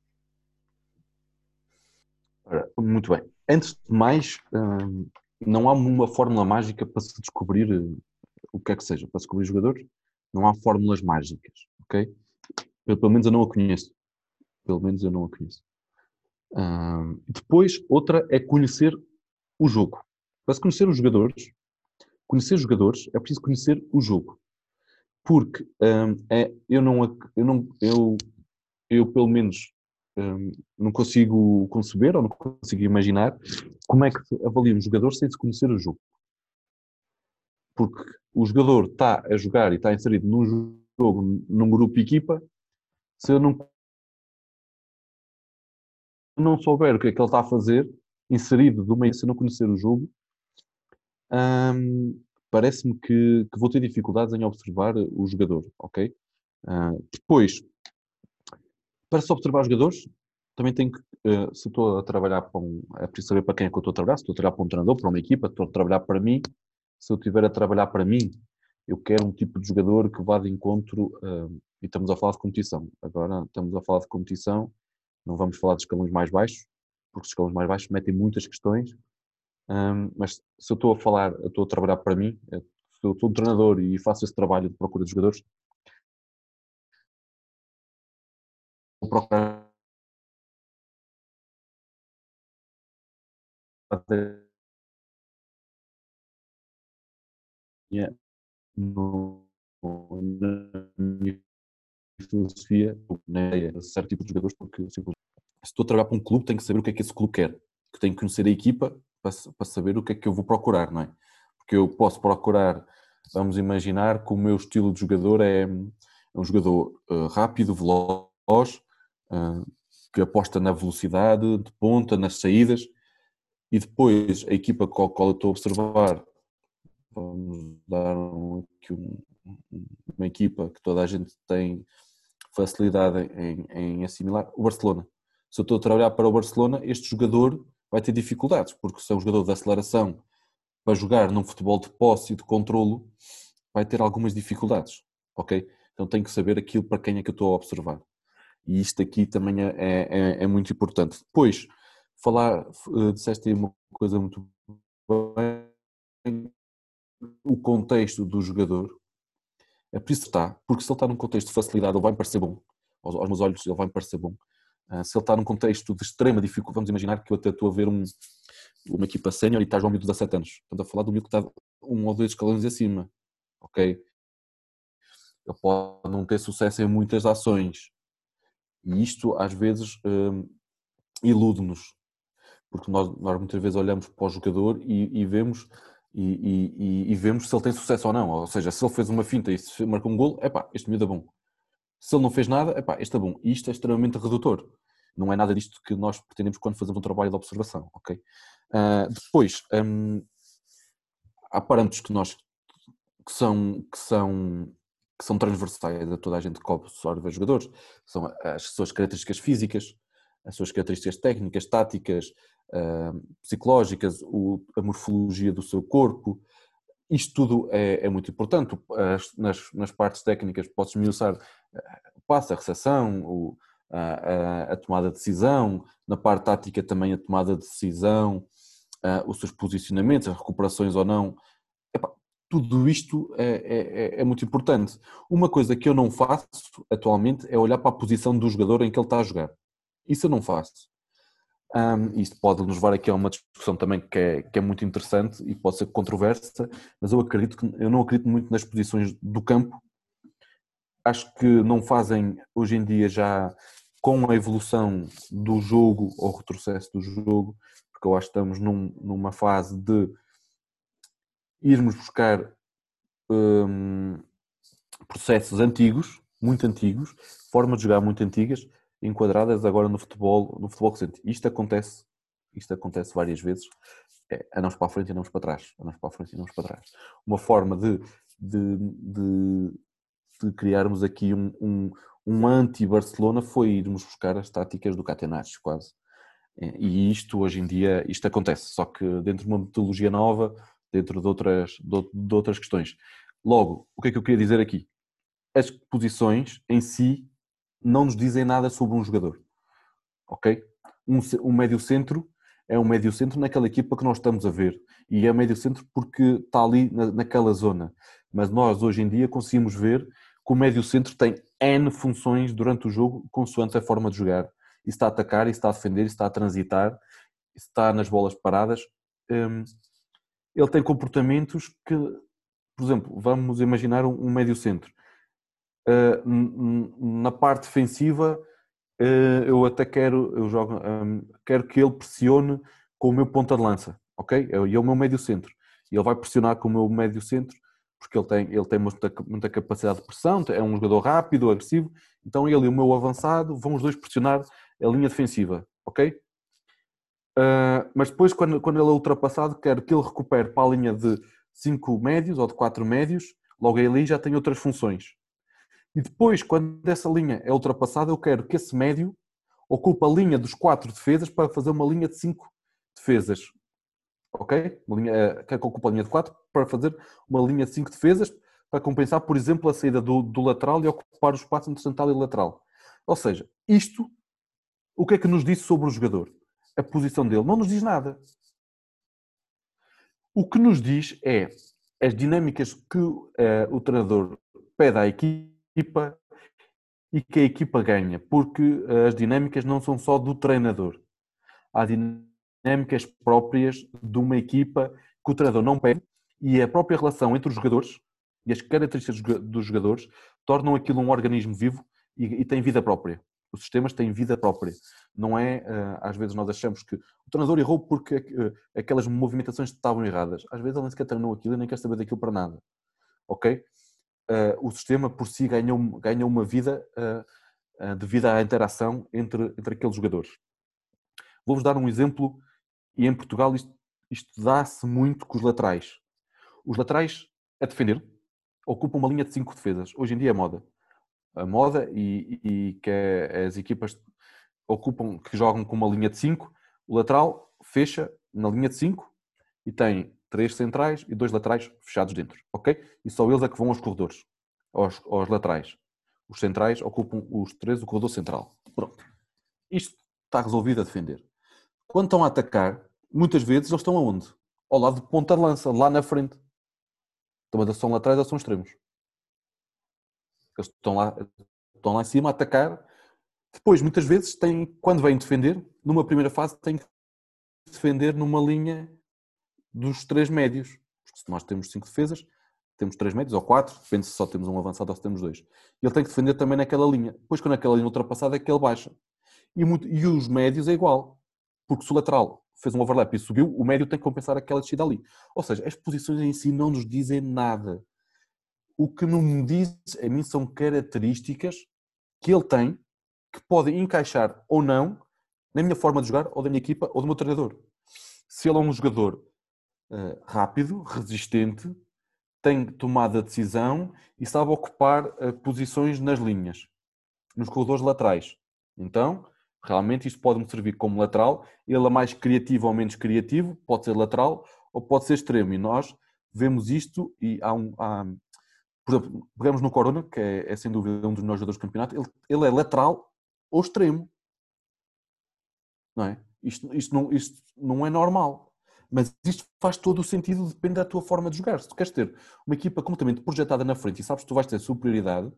Muito bem. Antes de mais, não há uma fórmula mágica para se descobrir eh, o que é que seja, para descobrir jogadores. Não há fórmulas mágicas, ok? Eu, pelo menos eu não a conheço. Pelo menos eu não a conheço. Hum, depois, outra é conhecer o jogo. Para se conhecer os jogadores, conhecer os jogadores é preciso conhecer o jogo. Porque um, é, eu não, eu não, eu, eu pelo menos um, não consigo conceber ou não consigo imaginar como é que se avalia um jogador sem se conhecer o jogo. Porque o jogador está a jogar e está inserido num jogo, num grupo equipa, se eu não, não souber o que é que ele está a fazer, inserido de uma se não conhecer o jogo, um, parece-me que, que, vou ter dificuldades em observar o jogador, ok? Uh, depois, para se observar os jogadores, também tenho que, uh, se estou a trabalhar para um, é preciso saber para quem é que eu estou a trabalhar, se estou a trabalhar para um treinador, para uma equipa, estou a trabalhar para mim, se eu estiver a trabalhar para mim, eu quero um tipo de jogador que vá de encontro, uh, e estamos a falar de competição, agora estamos a falar de competição, não vamos falar de escalões mais baixos, porque os escalões mais baixos metem muitas questões, um, mas se eu estou a falar, eu estou a trabalhar para mim, eh, se eu sou um treinador e faço esse trabalho de procura de jogadores, vou procurar no, na minha filosofia, na ideia, certo tipo de jogadores, porque se estou a trabalhar para um clube, tenho que saber o que é que esse clube quer, que tenho que conhecer a equipa para, para saber o que é que eu vou procurar, não é? Porque eu posso procurar, vamos imaginar que o meu estilo de jogador é, é um jogador uh, rápido, veloz, uh, que aposta na velocidade de ponta, nas saídas, e depois a equipa com a qual eu estou a observar, vamos dar um, um, uma equipa que toda a gente tem facilidade em, em assimilar, o Barcelona. Se eu estou a trabalhar para o Barcelona, este jogador vai ter dificuldades, porque se é um jogador de aceleração para jogar num futebol de posse e de controlo, vai ter algumas dificuldades, ok? Então tenho que saber aquilo para quem é que eu estou a observar. E isto aqui também é, é, é muito importante. Depois, falar, eh, disseste aí uma coisa muito bem, o contexto do jogador é preciso estar, porque se ele está num contexto de facilidade, ele vai me parecer bom, aos, aos meus olhos, ele vai me parecer bom. Uh, se ele está num contexto de extrema dificuldade, vamos imaginar que eu até estou a ver um, uma equipa sénior e está João Miúdo de 17 anos. Estamos a falar do miúdo que está um ou dois escalões acima, ok? ele pode não ter sucesso em muitas ações. E isto, às vezes, hum, ilude-nos, porque nós, nós, muitas vezes olhamos para o jogador e, e vemos e, e, e, vemos se ele tem sucesso ou não. Ou seja, se ele fez uma finta e se marcou um gol, é pá, este miúdo é bom. Se ele não fez nada, é pá, este é bom. E isto é extremamente redutor. Não é nada disto que nós pretendemos quando fazemos um trabalho de observação, ok? Uh, depois, um, há parâmetros que nós que são, que são, que são transversais a toda a gente que observa jogadores, são as suas características físicas, as suas características técnicas, táticas, psicológicas, a morfologia do seu corpo. Isto tudo é, é muito importante. As, nas, nas, partes técnicas podes esmiuçar o passo, a recepção, o, a, a, tomada de decisão, na parte tática também a tomada de decisão, uh, os seus posicionamentos, as recuperações ou não. Epá, tudo isto é, é, é, muito importante. Uma coisa que eu não faço atualmente é olhar para a posição do jogador em que ele está a jogar. Isso eu não faço. Um, isto pode nos levar aqui a uma discussão também que é, que é muito interessante e pode ser controversa, mas eu acredito que eu não acredito muito nas posições do campo. Acho que não fazem hoje em dia já com a evolução do jogo ou retrocesso do jogo, porque eu acho que estamos num, numa fase de irmos buscar um, processos antigos, muito antigos, formas de jogar muito antigas, enquadradas agora no futebol, no futebol recente. Isto acontece, isto acontece várias vezes. É, andamos para a frente e andamos para trás. Andamos para a frente e andamos para trás. Uma forma de, de, de, de criarmos aqui um, um, um anti-Barcelona foi irmos buscar as táticas do Catenaccio, quase. É, e isto, hoje em dia, isto acontece, só que dentro de uma metodologia nova, dentro de outras, de outras questões. Logo, o que é que eu queria dizer aqui? As posições em si não nos dizem nada sobre um jogador. Ok? Um, um médio centro é um médio centro naquela equipa que nós estamos a ver. E é médio centro porque está ali na, naquela zona. Mas nós, hoje em dia, conseguimos ver que o médio centro tem N funções durante o jogo, consoante a forma de jogar. E está a atacar, e está a defender, e está a transitar, e está nas bolas paradas. Um, ele tem comportamentos que, por exemplo, vamos imaginar um, um médio centro. Uh, na parte defensiva, uh, eu até quero, eu jogo, um, quero que ele pressione com o meu ponta de lança, ok? E é o meu médio centro. E ele vai pressionar com o meu médio centro porque ele tem, ele tem muita, muita capacidade de pressão, é um jogador rápido, agressivo, então ele e o meu avançado vão os dois pressionar a linha defensiva, ok? Uh, mas depois, quando, quando ele é ultrapassado, quero que ele recupere para a linha de 5 médios ou de 4 médios, logo ali já tem outras funções. E depois, quando essa linha é ultrapassada, eu quero que esse médio ocupe a linha dos 4 defesas para fazer uma linha de 5 defesas ok? Uma linha, eh, que ocupa a linha de 4 para fazer uma linha de 5 defesas para compensar, por exemplo, a saída do, do lateral e ocupar o espaço entre central e lateral. Ou seja, isto, o que é que nos diz sobre o jogador? A posição dele não nos diz nada. O que nos diz é as dinâmicas que uh, o treinador pede à equipa e que a equipa ganha, porque as dinâmicas não são só do treinador. Há dinâmicas dinâmicas próprias de uma equipa que o treinador não pede e a própria relação entre os jogadores e as características dos jogadores tornam aquilo um organismo vivo e, e tem vida própria. Os sistemas têm vida própria. Não é, eh, às vezes nós achamos que o treinador errou porque eh, aquelas movimentações estavam erradas. Às vezes ele nem sequer treinou aquilo e nem quer saber daquilo para nada. Ok? Eh, o sistema por si ganha uma vida devido à interação entre, entre aqueles jogadores. Vou-vos dar um exemplo e em Portugal isto, isto dá-se muito com os laterais. Os laterais a defender ocupam uma linha de cinco defesas. Hoje em dia é moda. A moda e, e que as equipas ocupam, que jogam com uma linha de 5, o lateral fecha na linha de 5 e tem três centrais e dois laterais fechados dentro, ok? E só eles é que vão aos corredores, aos, aos laterais. Os centrais ocupam os três o corredor central. Pronto. Isto está resolvido a defender. Quando estão a atacar, muitas vezes eles estão aonde? Ao lado de ponta de lança, lá na frente. Então, são lá atrás ou são extremos. Eles estão lá, estão lá em cima a atacar. Depois, muitas vezes, têm, quando vêm defender, numa primeira fase, têm que defender numa linha dos três médios. Porque se nós temos cinco defesas, temos três médios ou quatro, depende se só temos um avançado ou se temos dois. Ele tem que defender também naquela linha. Depois, quando aquela linha ultrapassada, é que ele baixa. E, muito, e os médios é igual. Porque se o lateral fez um overlap e subiu, o médio tem que compensar aquela descida ali. Ou seja, as posições em si não nos dizem nada. O que não me diz a mim são características que ele tem que podem encaixar ou não na minha forma de jogar, ou da minha equipa, ou do meu treinador. Se ele é um jogador uh, rápido, resistente, tem tomada de decisão e sabe ocupar uh, posições nas linhas, nos corredores laterais. Então, realmente isto pode-me servir como lateral. Ele é mais criativo ou menos criativo, pode ser lateral ou pode ser extremo. E nós vemos isto e há um. Há, por exemplo, pegamos no Corona, que é, é sem dúvida um dos melhores jogadores do campeonato, ele, ele é lateral ou extremo. Não é? Isto, isto, não, isto não é normal. Mas isto faz todo o sentido, depende da tua forma de jogar. Se tu queres ter uma equipa completamente projetada na frente e sabes que tu vais ter superioridade,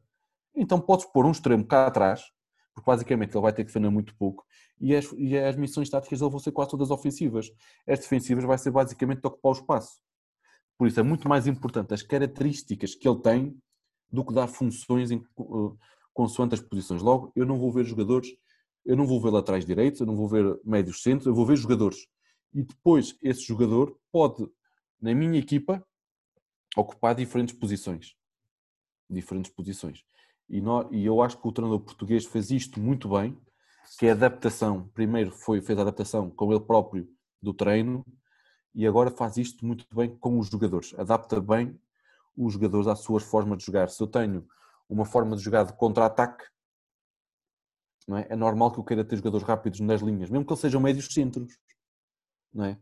então podes pôr um extremo cá atrás, porque basicamente ele vai ter que defender muito pouco, e as, e as missões táticas dele vão ser quase todas ofensivas. As defensivas vai ser basicamente ocupar o espaço. Por isso é muito mais importante as características que ele tem do que dar funções em, uh, consoante as posições. Logo, eu não vou ver jogadores eu não vou ver laterais direitos, eu não vou ver médios centros, eu vou ver jogadores. E depois esse jogador pode, na minha equipa, ocupar diferentes posições. Diferentes posições. E, nós, e eu acho que o treinador português fez isto muito bem, que a adaptação. Primeiro foi, fez a adaptação com ele próprio do treino e agora faz isto muito bem com os jogadores. Adapta bem os jogadores às suas formas de jogar. Se eu tenho uma forma de jogar de contra-ataque, é? é normal que eu queira ter jogadores rápidos nas linhas, mesmo que eles sejam médios centros. Não é?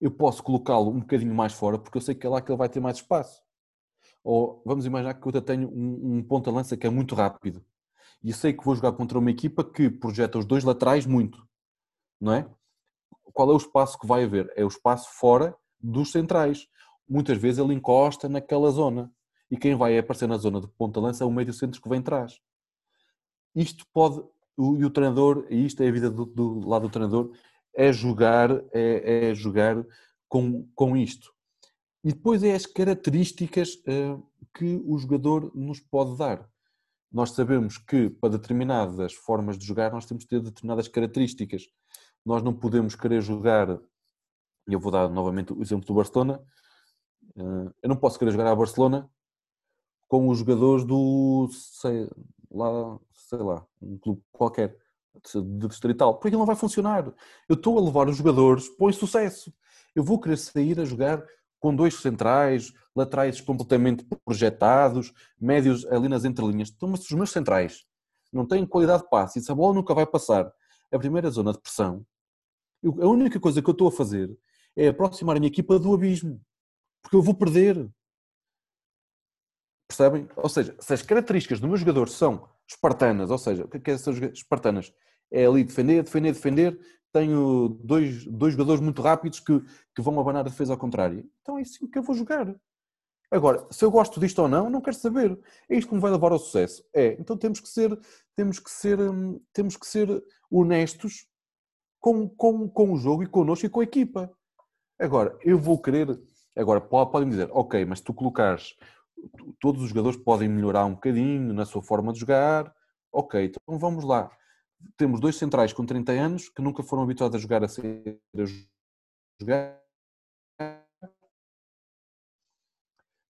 Eu posso colocá-lo um bocadinho mais fora porque eu sei que é lá que ele vai ter mais espaço. Ou vamos imaginar que eu tenho um, um ponta-lança que é muito rápido e sei que vou jogar contra uma equipa que projeta os dois laterais muito, não é? Qual é o espaço que vai haver? É o espaço fora dos centrais. Muitas vezes ele encosta naquela zona e quem vai aparecer na zona de ponta-lança é o médio centro que vem atrás. Isto pode o, e o treinador, e isto é a vida do, do lado do treinador, é jogar, é, é, jogar com, com isto. E depois é as características uh, que o jogador nos pode dar. Nós sabemos que para determinadas formas de jogar nós temos que ter determinadas características. Nós não podemos querer jogar, e eu vou dar novamente o exemplo do Barcelona, uh, eu não posso querer jogar a Barcelona com os jogadores do, sei, lá, sei lá, um clube qualquer de distrital, porque aquilo não vai funcionar. Eu estou a levar os jogadores para o sucesso. Eu vou querer sair a jogar com dois centrais, laterais completamente projetados, médios ali nas entrelinhas. Então, mas se os meus centrais não têm qualidade de passe e se a bola nunca vai passar a primeira zona de pressão, eu, a única coisa que eu estou a fazer é aproximar a minha equipa do abismo. Porque eu vou perder. Percebem? Ou seja, se as características do meu jogador são espartanas, ou seja, o que é, ser espartanas? É ali defender, defender, defender. Tenho dois, dois jogadores muito rápidos que, que vão abanar a defesa ao contrário. Então é assim que eu vou jogar. Agora, se eu gosto disto ou não, não quero saber. É isto que me vai levar ao sucesso. É, então temos que ser, temos que ser, hum, temos que ser honestos com, com, com o jogo e connosco e com a equipa. Agora, eu vou querer. Agora, podem dizer, ok, mas tu colocares todos os jogadores podem melhorar um bocadinho na sua forma de jogar. Ok, então vamos lá. Temos dois centrais com 30 anos que nunca foram habituados a jogar a ser a jogar.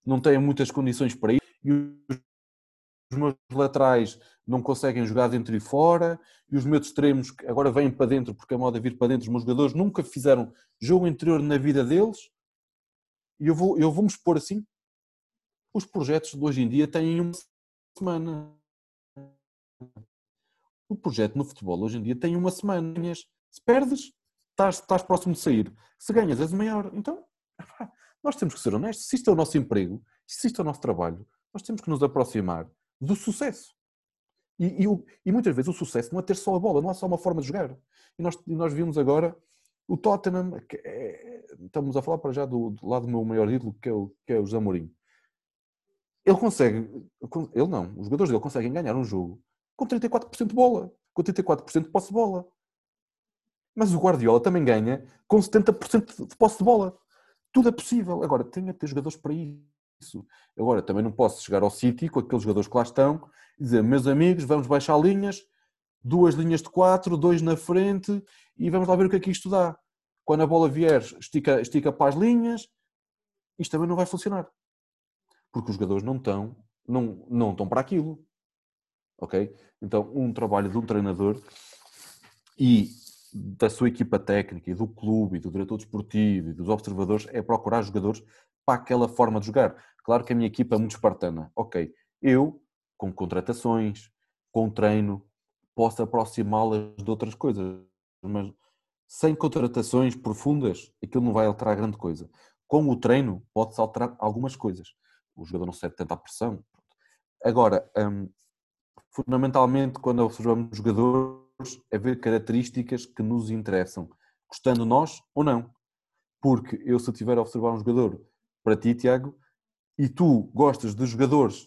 Não têm muitas condições para ir. E os meus laterais não conseguem jogar dentro e fora. E os meus extremos agora vêm para dentro porque a moda é vir para dentro. Os meus jogadores nunca fizeram jogo interior na vida deles. E eu vou, eu vou me expor assim os projetos de hoje em dia têm uma semana. O projeto no futebol hoje em dia tem uma semana. Se perdes, estás, estás próximo de sair. Se ganhas, és o maior. Então, nós temos que ser honestos. Se isto é o nosso emprego, se isto é o nosso trabalho, nós temos que nos aproximar do sucesso. E, e, e, muitas vezes o sucesso não é ter só a bola, não é só uma forma de jogar. E nós, nós vimos agora o Tottenham, é, estamos a falar para já do, do lado do meu maior ídolo, que é o, que é o José Mourinho ele consegue, ele não, os jogadores dele conseguem ganhar um jogo com 34% de bola, com 34% de posse de bola. Mas o Guardiola também ganha com 70% de posse de bola. Tudo é possível. Agora, tem a ter jogadores para isso. Agora, também não posso chegar ao City com aqueles jogadores que lá estão e dizer, meus amigos, vamos baixar linhas, duas linhas de quatro, dois na frente e vamos lá ver o que é que isto dá. Quando a bola vier, estica, estica para as linhas, isto também não vai funcionar. Porque os jogadores não estão, não, não estão para aquilo. Ok? Então, um trabalho de um treinador e da sua equipa técnica e do clube e do diretor desportivo e dos observadores é procurar jogadores para aquela forma de jogar. Claro que a minha equipa é muito espartana. Ok, eu, com contratações, com treino, posso aproximá-las de outras coisas, mas sem contratações profundas, aquilo não vai alterar grande coisa. Com o treino, pode-se alterar algumas coisas. O jogador não sente tanta pressão. Agora, hum, fundamentalmente, quando observamos jogadores, é ver características que nos interessam, gostando nós ou não. Porque eu, se tiver a observar um jogador para ti, Tiago, e tu gostas de jogadores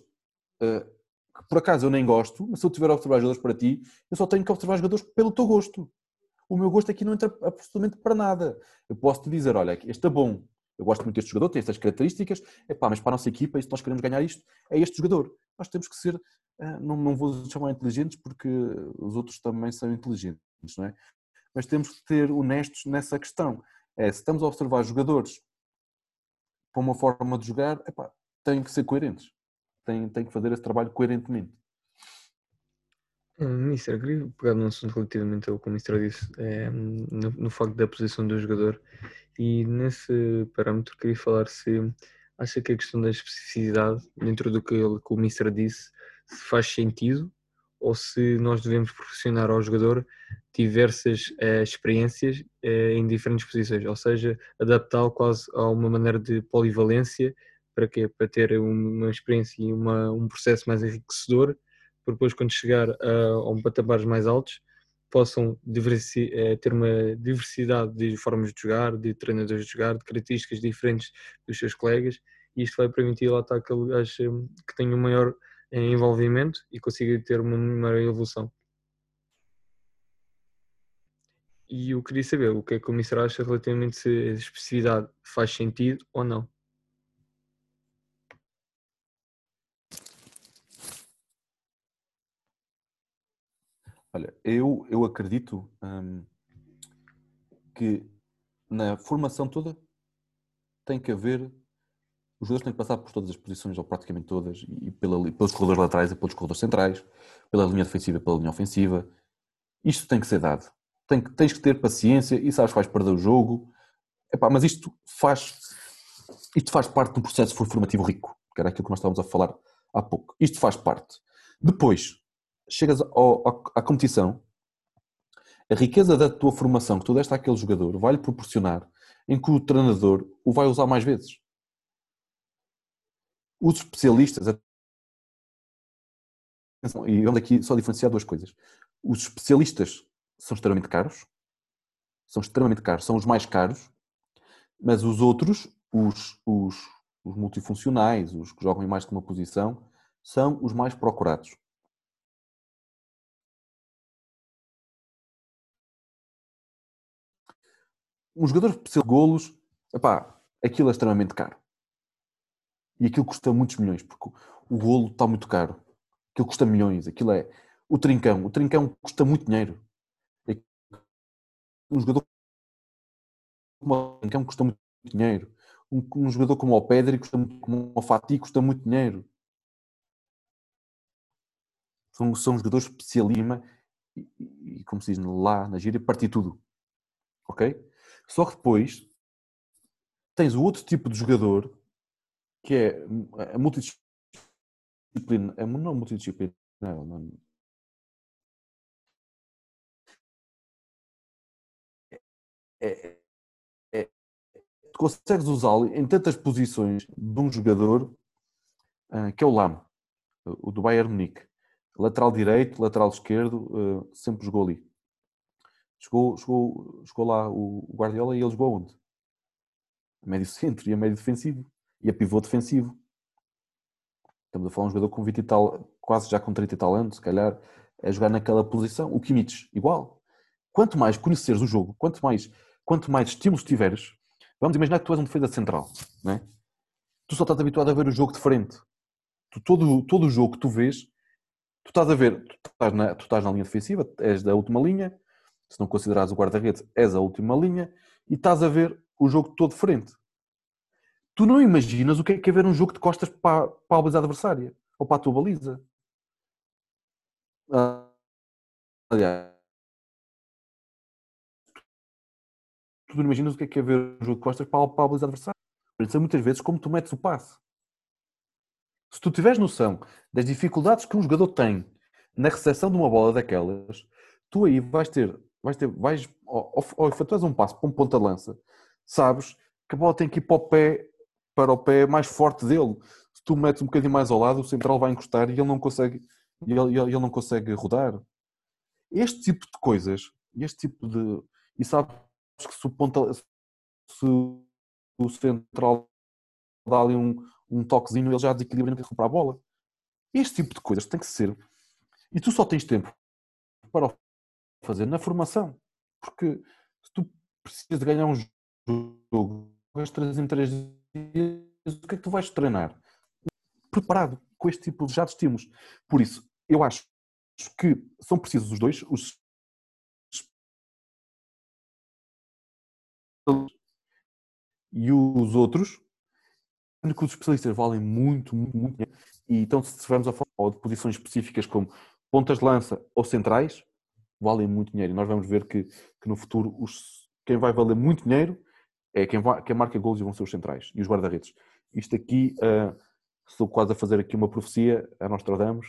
uh, que por acaso eu nem gosto, mas se eu tiver a observar jogadores para ti, eu só tenho que observar jogadores pelo teu gosto. O meu gosto aqui não entra absolutamente para nada. Eu posso te dizer, olha, este é bom, eu gosto muito deste jogador, tem estas características, epá, mas para a nossa equipa, e se nós queremos ganhar isto, é este jogador. Nós temos que ser, não, não vou chamar inteligentes porque os outros também são inteligentes, não é? Mas temos que ser honestos nessa questão. É, se estamos a observar jogadores para uma forma de jogar, epá, têm que ser coerentes. Têm, têm que fazer esse trabalho coerentemente. Uh, Mister, queria pegar num assunto relativamente ao que o Mister disse, é, no, no, facto da posição do jogador, e nesse parâmetro queria falar se acha que a questão da especificidade, dentro do que, ele, que o Mister disse, se faz sentido ou se nós devemos proporcionar ao jogador diversas uh, experiências uh, em diferentes posições, ou seja, adaptá-lo quase a uma maneira de polivalência. Para quê? Para ter uma experiência e uma, um processo mais enriquecedor para depois quando chegar a, a um patamares mais altos possam diversi, é, ter uma diversidade de formas de jogar, de treinadores de jogar, de características diferentes dos seus colegas. E isto vai permitir lá estar que, que tenha um maior eh, envolvimento e consiga ter uma maior evolução. E eu queria saber o que é que o Mister acha relativamente se a especificidade faz sentido ou não. Olha, eu, eu acredito hum, que na formação toda tem que haver. Os jogadores têm que passar por todas as posições, ou praticamente todas, e pela, pelos corredores laterais e pelos corredores centrais, pela linha defensiva e pela linha ofensiva. Isto tem que ser dado. Tem que, tens que ter paciência e sabes que vais perder o jogo. Epá, mas isto faz, isto faz parte de um processo formativo rico, que era aquilo que nós estávamos a falar há pouco. Isto faz parte. Depois, chegas ao, à competição, a riqueza da tua formação que tu deste àquele jogador vai-lhe proporcionar em que o treinador o vai usar mais vezes. Os especialistas, e vamos aqui só diferenciar duas coisas. Os especialistas são extremamente caros, são extremamente caros, são os mais caros, mas os outros, os, os, os multifuncionais, os que jogam em mais que uma posição, são os mais procurados. um jogador especial de golos, epá, aquilo é extremamente caro. E aquilo custa muitos milhões, porque o golo está muito caro. Aquilo custa milhões, aquilo é. O trincão, o trincão custa muito dinheiro. Um jogador como o trincão custa muito dinheiro. Um, um jogador como o Pedri, custa muito, como o Fati, custa muito dinheiro. São, são jogadores especialíssimos e, e, como se diz lá na gíria, partir tudo. Ok? Só que depois tens o outro tipo de jogador que é a multidisciplina, é não multidisciplina, não. É, é, é, consegues usá-lo em tantas posições de um jogador uh, que é o Lam, o do Bayern Munique. Lateral direito, lateral esquerdo, uh, sempre jogou ali. Chegou, chegou, chegou lá o Guardiola e ele jogou onde? A médio centro e a médio defensivo. E a pivô defensivo. Estamos a falar de um jogador com 20 e tal, quase já com 30 e tal anos, se calhar, a jogar naquela posição. O Kimmich, igual. Quanto mais conheceres o jogo, quanto mais, quanto mais estímulos tiveres, vamos imaginar que tu és um defesa central, não é? tu só estás habituado a ver o jogo de frente. Tu, todo, todo o jogo que tu vês, tu estás a ver, tu estás, na, tu estás na linha defensiva, és da última linha, se não considerares o guarda-redes, és a última linha, e estás a ver o jogo todo de frente. Tu não imaginas o que é que é ver um jogo de costas para, para a baliza adversária, ou para a tua baliza. Aliás, tu não imaginas o que é que é ver um jogo de costas para, para a baliza adversária. Por isso, é muitas vezes, como tu metes o passe. Se tu tiveres noção das dificuldades que um jogador tem na recepção de uma bola daquelas, tu aí vais ter, vais ter, vais, ou, ou efetuas um passo para um ponta lança, sabes que a bola tem que ir para o pé, para o pé mais forte dele. Se tu metes um bocadinho mais ao lado, o central vai encostar e ele não consegue, ele, ele, ele não consegue rodar. Este tipo de coisas, este tipo de. E sabes que se o ponta. Se o central dá ali um, um toquezinho, ele já desequilibra e não recuperar a bola. Este tipo de coisas tem que ser. E tu só tens tempo para o fazer na formação. Porque se tu precisas de ganhar um jogo, vais três em três dias, o que é que tu vais treinar? Preparado com este tipo de já de estímulos. Por isso, eu acho que são precisos os dois, os e os outros, que os especialistas valem muito, muito, muito e então se estivermos a falar de posições específicas como pontas de lança ou centrais, valem muito dinheiro. E nós vamos ver que, que no futuro os, quem vai valer muito dinheiro é quem, vai, quem marca gols e vão ser os centrais e os guarda-redes. Isto aqui, uh, estou quase a fazer aqui uma profecia a Nostradamus,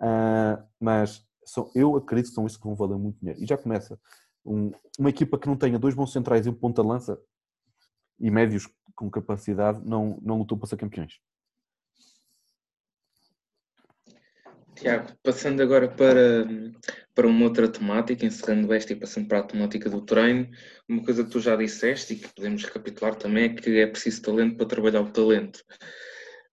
uh, mas são, eu acredito que são esses que vão valer muito dinheiro. E já começa. Um, uma equipa que não tenha dois bons centrais e um ponta-lança e médios com capacidade não, não lutou para ser campeões. Tiago, passando agora para, para uma outra temática, encerrando esta e passando para a temática do treino, uma coisa que tu já disseste e que podemos recapitular também é que é preciso talento para trabalhar o talento.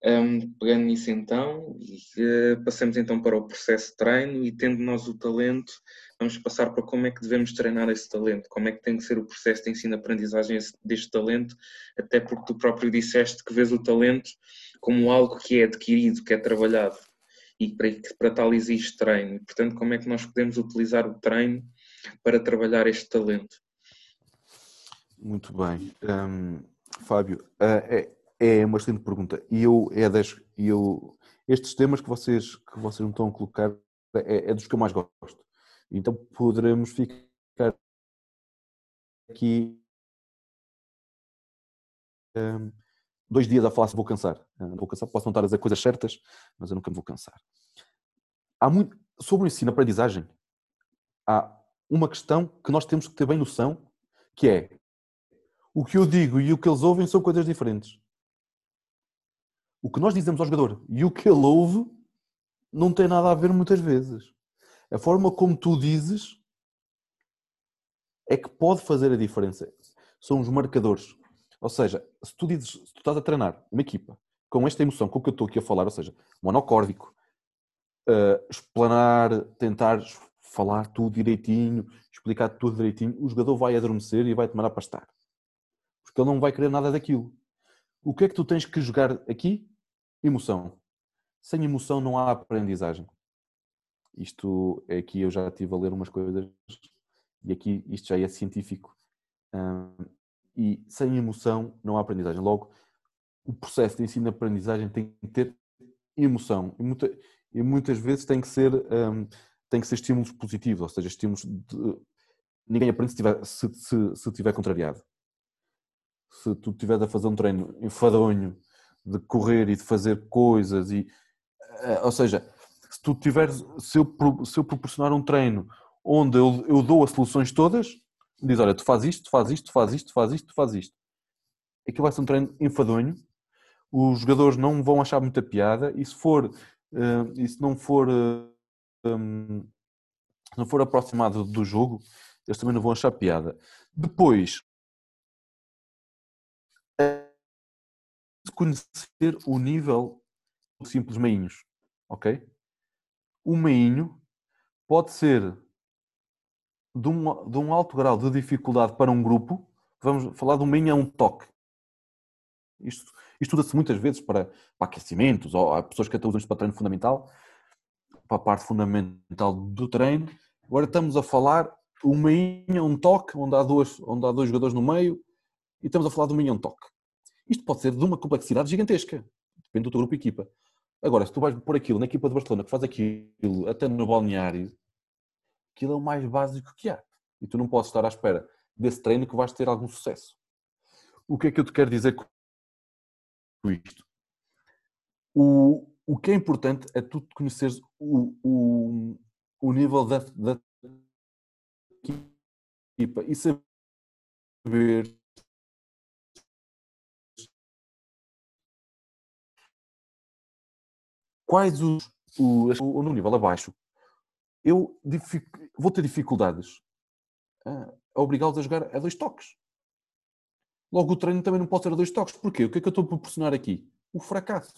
Um, pegando nisso então, uh, passamos então para o processo de treino e tendo nós o talento, vamos passar para como é que devemos treinar esse talento, como é que tem que ser o processo de ensino-aprendizagem deste talento, até porque tu próprio disseste que vês o talento como algo que é adquirido, que é trabalhado e para, para tal existe treino. E, portanto, como é que nós podemos utilizar o treino para trabalhar este talento? Muito bem. Um, Fábio, uh, é, é uma excelente pergunta. E eu, é das, eu, estes temas que vocês, que vocês me estão a colocar é, é dos que eu mais gosto. Então poderemos ficar aqui um, dois dias a falar se vou cansar. Não vou cansar, posso não estar a dizer coisas certas, mas eu nunca me vou cansar. Há muito, sobre o ensino-aprendizagem, há uma questão que nós temos que ter bem noção, que é o que eu digo e o que eles ouvem são coisas diferentes. O que nós dizemos ao jogador e o que ele ouve não tem nada a ver muitas vezes. A forma como tu dizes é que pode fazer a diferença. São os marcadores. Ou seja, se tu dizes, se tu estás a treinar uma equipa com esta emoção, com o que eu estou aqui a falar, ou seja, monocórdico, uh, explanar, tentar falar tudo direitinho, explicar tudo direitinho, o jogador vai adormecer e vai tomar a pastar. Porque ele não vai querer nada daquilo. O que é que tu tens que jogar aqui? Emoção. Sem emoção não há aprendizagem. Isto é aqui eu já estive a ler umas coisas e aqui isto já é científico. E sem emoção não há aprendizagem. Logo, o processo de ensino-aprendizagem tem que ter emoção. E, muita, e, muitas vezes tem que ser um, tem que ser estímulos positivos, ou seja, estímulos de... ninguém aprende se tiver, se, se, se tiver contrariado. Se tu estiveres a fazer um treino enfadonho de correr e de fazer coisas e eh, ou seja, se tu tiveres, se eu, se eu proporcionar um treino onde eu, eu dou as soluções todas, diz, olha, tu faz isto, faz isto, faz isto, faz isto, faz isto. Aquilo vai ser um treino enfadonho, os jogadores não vão achar muita piada e se for, uh, e se não for, uh, um, se não for aproximado do jogo, eles também não vão achar piada. Depois, conhecer o nível de simples meinhos, ok? O meinho pode ser de um, de um alto grau de dificuldade para um grupo, vamos falar de um a um toque. Isto, estuda-se muitas vezes para, para aquecimentos, ou há pessoas que até usam isto para treino fundamental, para a parte fundamental do treino. Agora estamos a falar uma inha, um toque, onde há, duas, onde há dois jogadores no meio, e estamos a falar de uma inha, um toque. Isto pode ser de uma complexidade gigantesca, depende do teu grupo e equipa. Agora, se tu vais pôr aquilo na equipa de Barcelona, que faz aquilo até no balneário, aquilo é o mais básico que há. E tu não podes estar à espera desse treino que vais ter algum sucesso. O que é que eu te quero dizer com isto? O, o que é importante é tu conheceres o, o, o nível da, da equipa e saber quais os, os ou no nível abaixo eu vou ter dificuldades a obrigá-los a jogar a dois toques. Logo, o treino também não pode ser a dois toques. Porquê? O que é que eu estou a proporcionar aqui? O fracasso.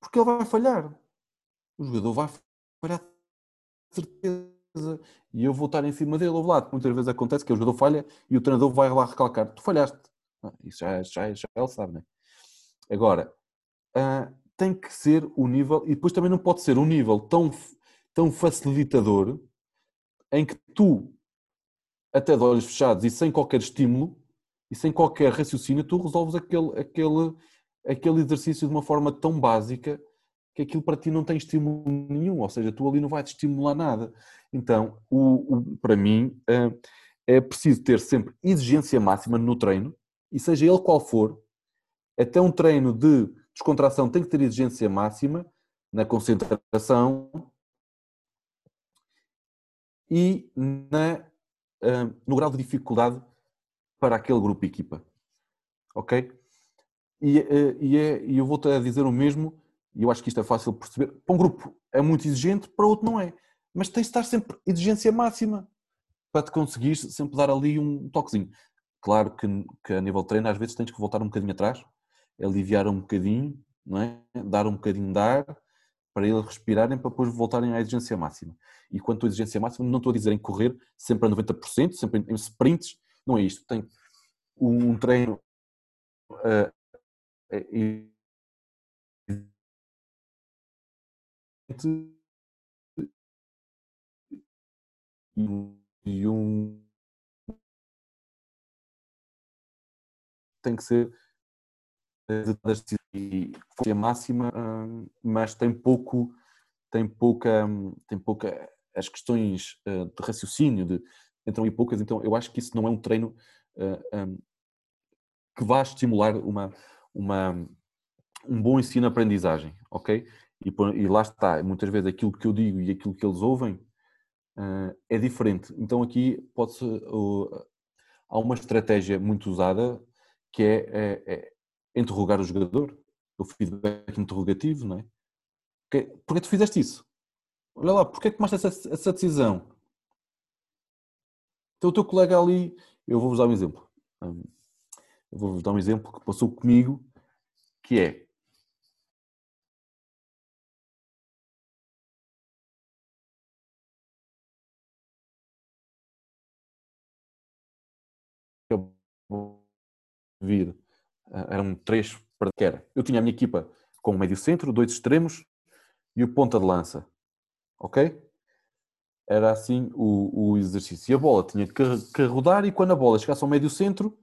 Porque ele vai falhar. O jogador vai falhar de certeza. E eu vou estar em cima dele ao lado. Muitas vezes acontece que o jogador falha e o treinador vai lá recalcar. Tu falhaste. Ah, isso já, já, já ele sabe, não é? Agora, uh, tem que ser o nível, e depois também não pode ser um nível tão, tão facilitador em que tu, até de olhos fechados e sem qualquer estímulo e sem qualquer raciocínio, tu resolves aquele, aquele, aquele exercício de uma forma tão básica que aquilo para ti não tem estímulo nenhum, ou seja, tu ali não vai te estimular nada. Então, o, o para mim, uh, é preciso ter sempre exigência máxima no treino, e seja ele qual for, até um treino de descontração tem que ter exigência máxima na concentração e na, uh, no grau de dificuldade para aquele grupo equipa. Ok? E, uh, e, é, e eu vou-te a dizer o mesmo, e eu acho que isto é fácil de perceber. Para um grupo é muito exigente, para outro não é. Mas tens de estar sempre exigência máxima para te conseguir sempre dar ali um toquezinho. Claro que, que a nível de treino às vezes tens que voltar um bocadinho atrás, aliviar um bocadinho, não é? dar um bocadinho de ar para eles respirarem para depois voltarem à exigência máxima. E quanto à exigência máxima, não estou a dizer em correr sempre a 90%, sempre em sprints, não é isto. Tem um treino uh, e, e um tem que ser e máxima, hum, mas tem pouco, tem pouca, hum, tem pouca as questões eh, de raciocínio de entram e poucas, então eu acho que isso não é um treino hum, que vá estimular uma, uma, um bom ensino-aprendizagem, ok? E, e, lá está, muitas vezes aquilo que eu digo e aquilo que eles ouvem é diferente. Então aqui pode-se, há uma estratégia muito usada que é, é, é interrogar o jogador, o feedback interrogativo, não é? Porquê, porquê tu fizeste isso? Olha lá, porquê é tomaste essa, essa decisão? Então o teu colega ali, eu vou-vos dar um exemplo. Eu vou-vos dar um exemplo que passou comigo, que é vir eram três para que era. Eu tinha a minha equipa com o médio centro, dois extremos e o ponta de lança. Ok? Era assim o, o exercício. E a bola tinha que, que rodar e quando a bola chegasse ao médio centro,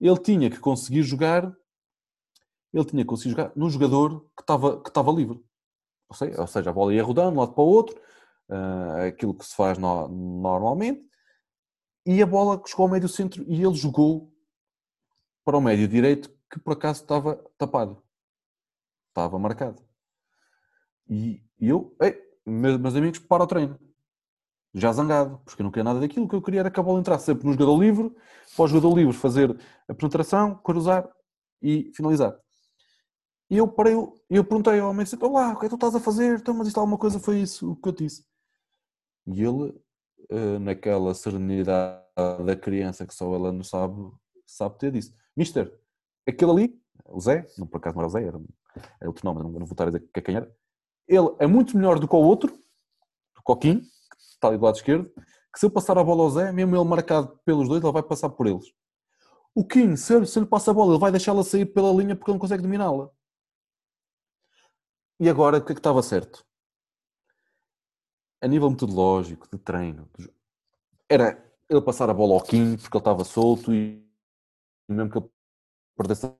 ele tinha que conseguir jogar ele tinha que conseguir jogar no jogador que estava, que estava livre. Ou seja, a bola ia rodando de um lado para o outro, uh, aquilo que se faz no, normalmente, e a bola chegou ao médio centro e ele jogou para o médio direito que por acaso estava tapado. Estava marcado. E eu, ei, meus amigos, para o treino. Já zangado, porque eu não queria nada daquilo. O que eu queria era que a bola entrasse sempre no jogador livre, para o jogador livre fazer a penetração, cruzar e finalizar. E eu parei, eu perguntei ao homem, olá, o que é que tu estás a fazer? Então, mas isto alguma coisa foi isso, o que eu disse. E ele, eh, naquela serenidade da criança que só ela não sabe, sabe ter, disse, Mister, aquele ali, o Zé, não por acaso não era o Zé, era, era outro nome, não, não vou estar a dizer que é quem era, ele é muito melhor do que o outro, o Coquinho, que está ali do lado esquerdo, que se eu passar a bola ao Zé, mesmo ele marcado pelos dois, ele vai passar por eles. O Kim, se ele, se ele passa a bola, ele vai deixá-la sair pela linha porque ele não consegue dominá-la. E agora, o que é que estava certo? A nível metodológico, de treino, era ele passar a bola ao Kim porque ele estava solto e mesmo que ele perdesse a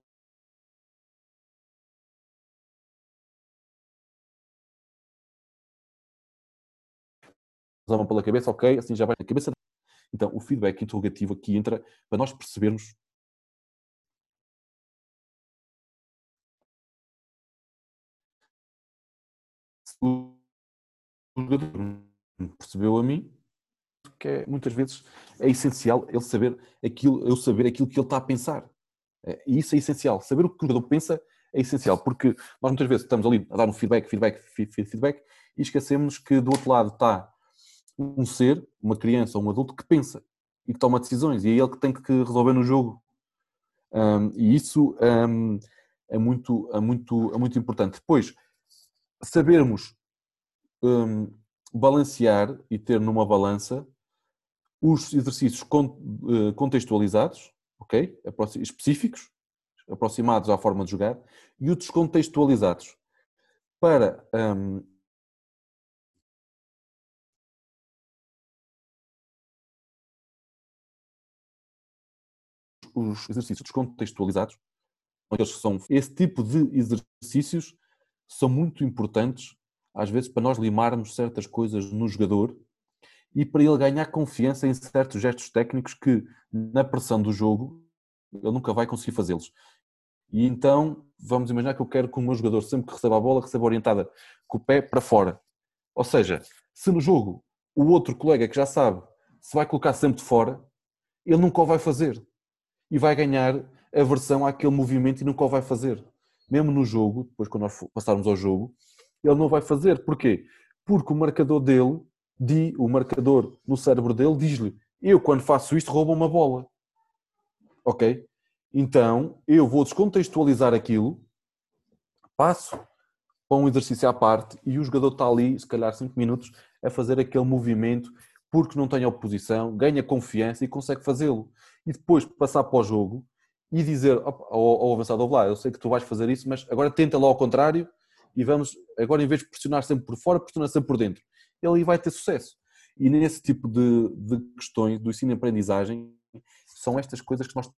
mão pela cabeça, ok, assim já vai na cabeça. Então, o feedback interrogativo aqui entra para nós percebermos o jogador percebeu a mim que é, muitas vezes é essencial ele saber aquilo, eu saber aquilo que ele está a pensar. É, e isso é essencial. Saber o que o jogador pensa é essencial, porque nós muitas vezes estamos ali a dar um feedback, feedback, feedback, e esquecemos que do outro lado está um ser, uma criança ou um adulto que pensa e que toma decisões, e é ele que tem que resolver no jogo. Um, e isso um, é, muito, é, muito, é muito importante. Depois, sabermos um, balancear e ter numa balança os exercícios eh, contextualizados, ok? Específicos, aproximados à forma de jogar, e os descontextualizados para um, os exercícios descontextualizados, aqueles que são esse tipo de exercícios são muito importantes às vezes para nós limarmos certas coisas no jogador e para ele ganhar confiança em certos gestos técnicos que, na pressão do jogo, ele nunca vai conseguir fazê-los. E então, vamos imaginar que eu quero que o meu jogador, sempre que receba a bola, receba orientada com o pé para fora. Ou seja, se no jogo o outro colega que já sabe se vai colocar sempre de fora, ele nunca o vai fazer. E vai ganhar aversão àquele movimento e nunca o vai fazer. Mesmo no jogo, depois quando nós passarmos ao jogo, ele não vai fazer. Porquê? Porque o marcador dele de, o marcador no cérebro dele diz-lhe: Eu, quando faço isto, roubo uma bola. Ok? Então, eu vou descontextualizar aquilo, passo para um exercício à parte e o jogador está ali, se calhar 5 minutos, a fazer aquele movimento porque não tem oposição, ganha confiança e consegue fazê-lo. E depois passar para o jogo e dizer ao, ao avançado, lá, eu sei que tu vais fazer isso, mas agora tenta lá ao contrário e vamos, agora em vez de pressionar sempre por fora, pressionar sempre por dentro ele vai ter sucesso. E nesse tipo de, de questões do ensino-aprendizagem, são estas coisas que nós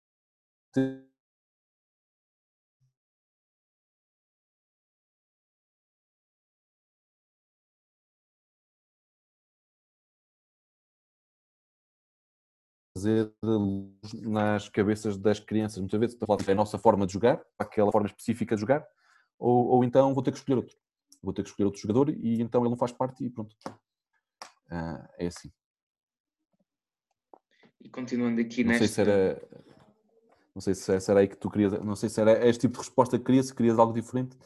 fazer nas cabeças das crianças. Muitas vezes é a nossa forma de jogar, aquela forma específica de jogar, ou, ou então vou ter que escolher outro vou ter que escolher outro jogador e então ele não faz parte e pronto. Uh, é assim. E continuando aqui não nesta... Sei se era, não sei se era aí que tu querias, não sei se era este tipo de resposta que querias, se querias algo diferente.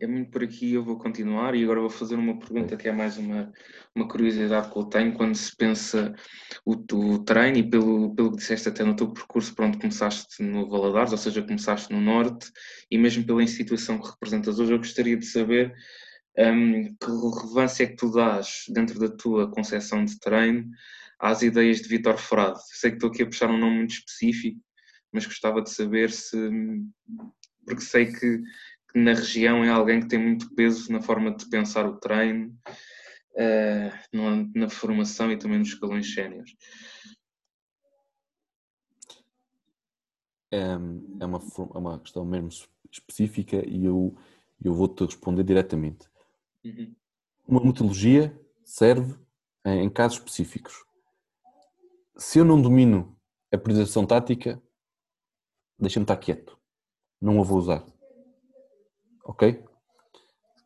É muito por aqui, eu vou continuar e agora vou fazer uma pergunta que é mais uma, uma curiosidade que eu tenho quando se pensa o, o treino e pelo, pelo que disseste até no teu percurso, pronto, começaste no Valadares, ou seja, começaste no Norte e mesmo pela instituição que representas hoje, eu gostaria de saber um, que relevância é que tu dás dentro da tua concepção de treino às ideias de Vitor Frade? Sei que estou aqui a puxar um nome muito específico, mas gostava de saber se. Porque sei que, que na região é alguém que tem muito peso na forma de pensar o treino, uh, na, formação e também nos escalões séniores. É, é, uma, é uma questão mesmo específica e eu, eu vou-te responder diretamente. Uhum. Uma metodologia serve em casos específicos. Se eu não domino a priorização tática, deixa-me estar quieto. Não a vou usar. Ok?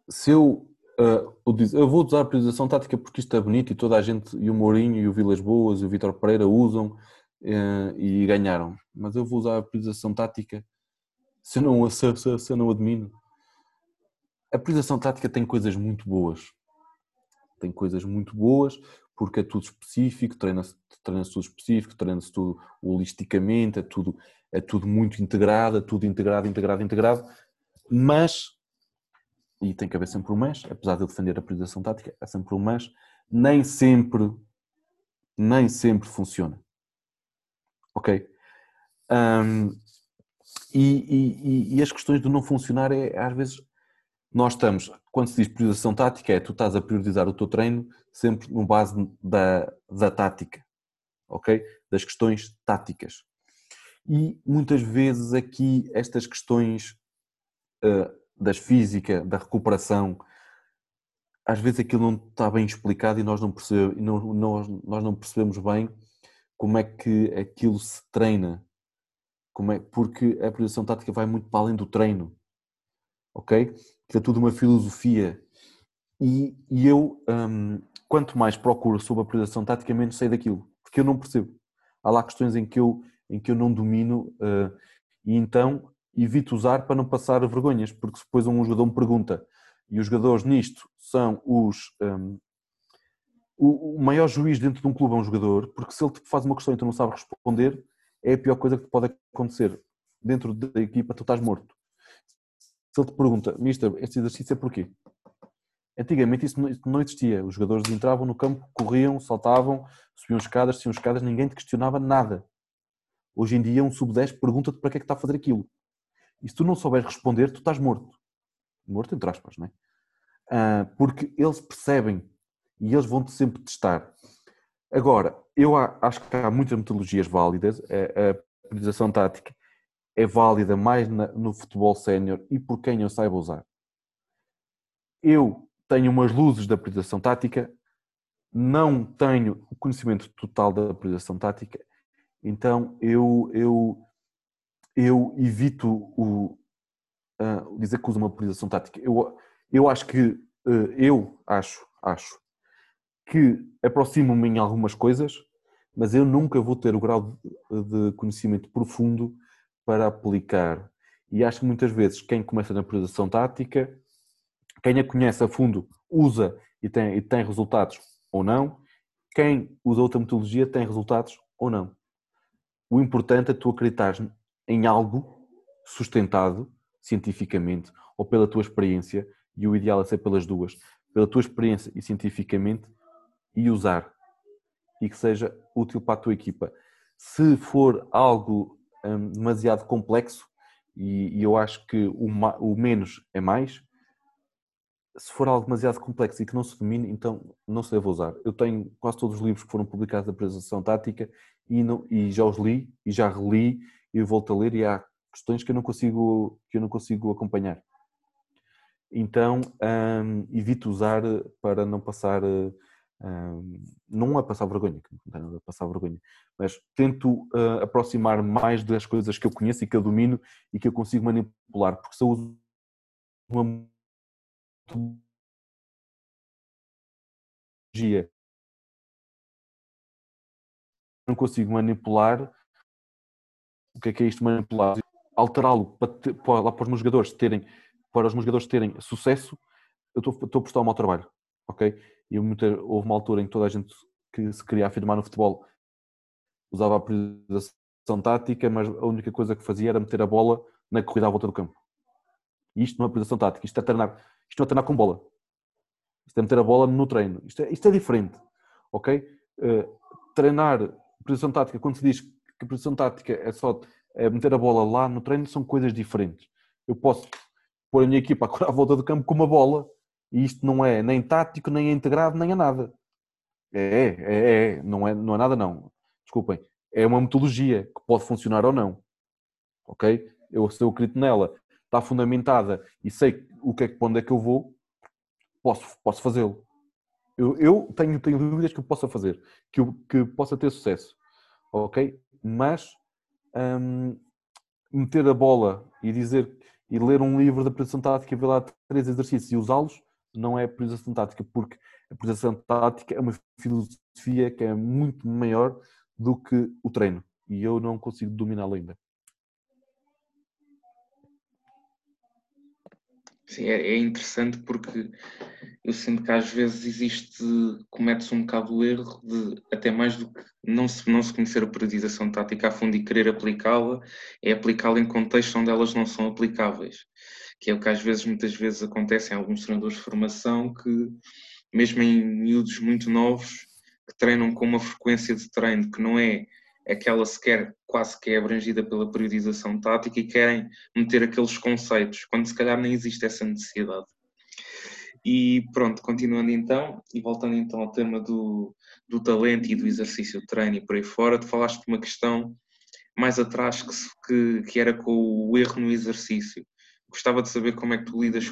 Se eu, uh, eu vou usar a priorização tática porque isto é bonito e toda a gente, e o Mourinho, e o Vilas Boas, e o Vitor Pereira usam uh, e ganharam. Mas eu vou usar a priorização tática se eu não, se, se, se eu não a domino a priorização tática tem coisas muito boas. Tem coisas muito boas porque é tudo específico, treina-se treina tudo específico, treina-se tudo holisticamente, é tudo, é tudo muito integrado, é tudo integrado, integrado, integrado, mas, e tem que haver sempre um mas, apesar de eu defender a priorização tática, é sempre um mas, nem sempre, nem sempre funciona. Ok? Um, e, e, e, as questões do não funcionar é, às vezes, nós estamos, quando se diz priorização tática, é tu estás a priorizar o teu treino sempre no base da, da tática, ok? Das questões táticas. E muitas vezes aqui estas questões uh, das física, da recuperação, às vezes aquilo não está bem explicado e nós não, percebemos, não, nós, nós não percebemos bem como é que aquilo se treina. Como é, porque a priorização tática vai muito para além do treino. Ok? É tudo uma filosofia. E, e eu, um, quanto mais procuro sobre a priorização tática, menos sei daquilo. Porque eu não percebo. Há lá questões em que eu, em que eu não domino uh, e então evito usar para não passar vergonhas. Porque se depois um jogador me pergunta e os jogadores nisto são os. Um, o, maior juiz dentro de um clube é um jogador, porque se ele te faz uma questão e tu não sabes responder, é a pior coisa que pode acontecer. Dentro da equipa, tu estás morto. Se ele te pergunta, Mister, este exercício é porquê? Antigamente isso não existia. Os jogadores entravam no campo, corriam, saltavam, subiam escadas, subiam escadas, ninguém te questionava nada. Hoje em dia, um sub-10 pergunta-te para que é que está a fazer aquilo. E se tu não souberes responder, tu estás morto morto entre aspas, não é? Ah, porque eles percebem e eles vão-te sempre testar. Agora, eu acho que há muitas metodologias válidas, a priorização tática é válida mais no futebol sénior e por quem eu saiba usar. Eu tenho umas luzes da priorização tática, não tenho o conhecimento total da priorização tática, então eu, eu, eu evito o, uh, dizer que usa uma priorização tática. Eu, eu acho que, uh, eu acho, acho que aproximo-me em algumas coisas, mas eu nunca vou ter o grau de conhecimento profundo para aplicar. E acho que muitas vezes quem começa na priorização tática, quem a conhece a fundo, usa e tem, e tem resultados ou não. Quem usa outra metodologia tem resultados ou não. O importante é tu acreditares em algo sustentado cientificamente ou pela tua experiência, e o ideal é ser pelas duas, pela tua experiência e cientificamente, e usar, e que seja útil para a tua equipa. Se for algo hum, demasiado complexo, e, e, eu acho que o, o menos é mais, se for algo demasiado complexo e que não se domine, então não se deve usar. Eu tenho quase todos os livros que foram publicados da apresentação tática e, não, e já os li e já reli e volto a ler e há questões que eu não consigo, que eu não consigo acompanhar. Então, um, evito usar para não passar, um, não é passar vergonha, não é nada passar vergonha, mas tento uh, aproximar mais das coisas que eu conheço e que eu domino e que eu consigo manipular, porque se eu uso uma metodologia não consigo manipular. O que é que é isto manipular? Alterá-lo para, para, para os jogadores terem, para os meus jogadores terem sucesso, eu estou, estou a prestar um mau trabalho, ok? E muita, houve uma altura em que toda a gente que se queria afirmar no futebol usava a priorização tática, mas a única coisa que fazia era meter a bola na corrida à volta do campo. E isto não é priorização tática, isto é treinar, isto não é treinar com bola. Isto é meter a bola no treino. Isto é, isto é diferente, ok? Uh, treinar priorização tática, quando se diz que a priorização tática é só é meter a bola lá no treino são coisas diferentes. Eu posso pôr a minha equipa a correr à volta do campo com uma bola e isto não é nem tático, nem é integrado, nem é nada. É, é, é, não é, não é nada não. Desculpem. É uma metodologia que pode funcionar ou não. Ok? Eu, se eu acredito nela, está fundamentada e sei o que é que, para onde é que eu vou, posso, posso fazê-lo. Eu, eu tenho, tenho dúvidas que eu possa fazer, que, eu, que possa ter sucesso. Ok? Mas um, meter a bola e dizer e ler um livro da priorização tática e ver lá três exercícios e usá-los não é priorização tática, porque a priorização tática é uma filosofia que é muito maior do que o treino e eu não consigo dominá-la ainda. Sim, é, é, interessante porque eu sinto que às vezes existe, comete-se um bocado o erro de, até mais do que não se, não se conhecer a periodização tática a fundo e querer aplicá-la, é aplicá-la em contextos onde elas não são aplicáveis. Que é o que às vezes, muitas vezes acontece em alguns treinadores de formação que, mesmo em miúdos muito novos, que treinam com uma frequência de treino que não é aquela sequer quase que é abrangida pela periodização tática e querem meter aqueles conceitos, quando se calhar nem existe essa necessidade. E pronto, continuando então, e voltando então ao tema do, do talento e do exercício de treino e por aí fora, tu falaste de uma questão mais atrás que, que, que era com o erro no exercício. Gostava de saber como é que tu lidas,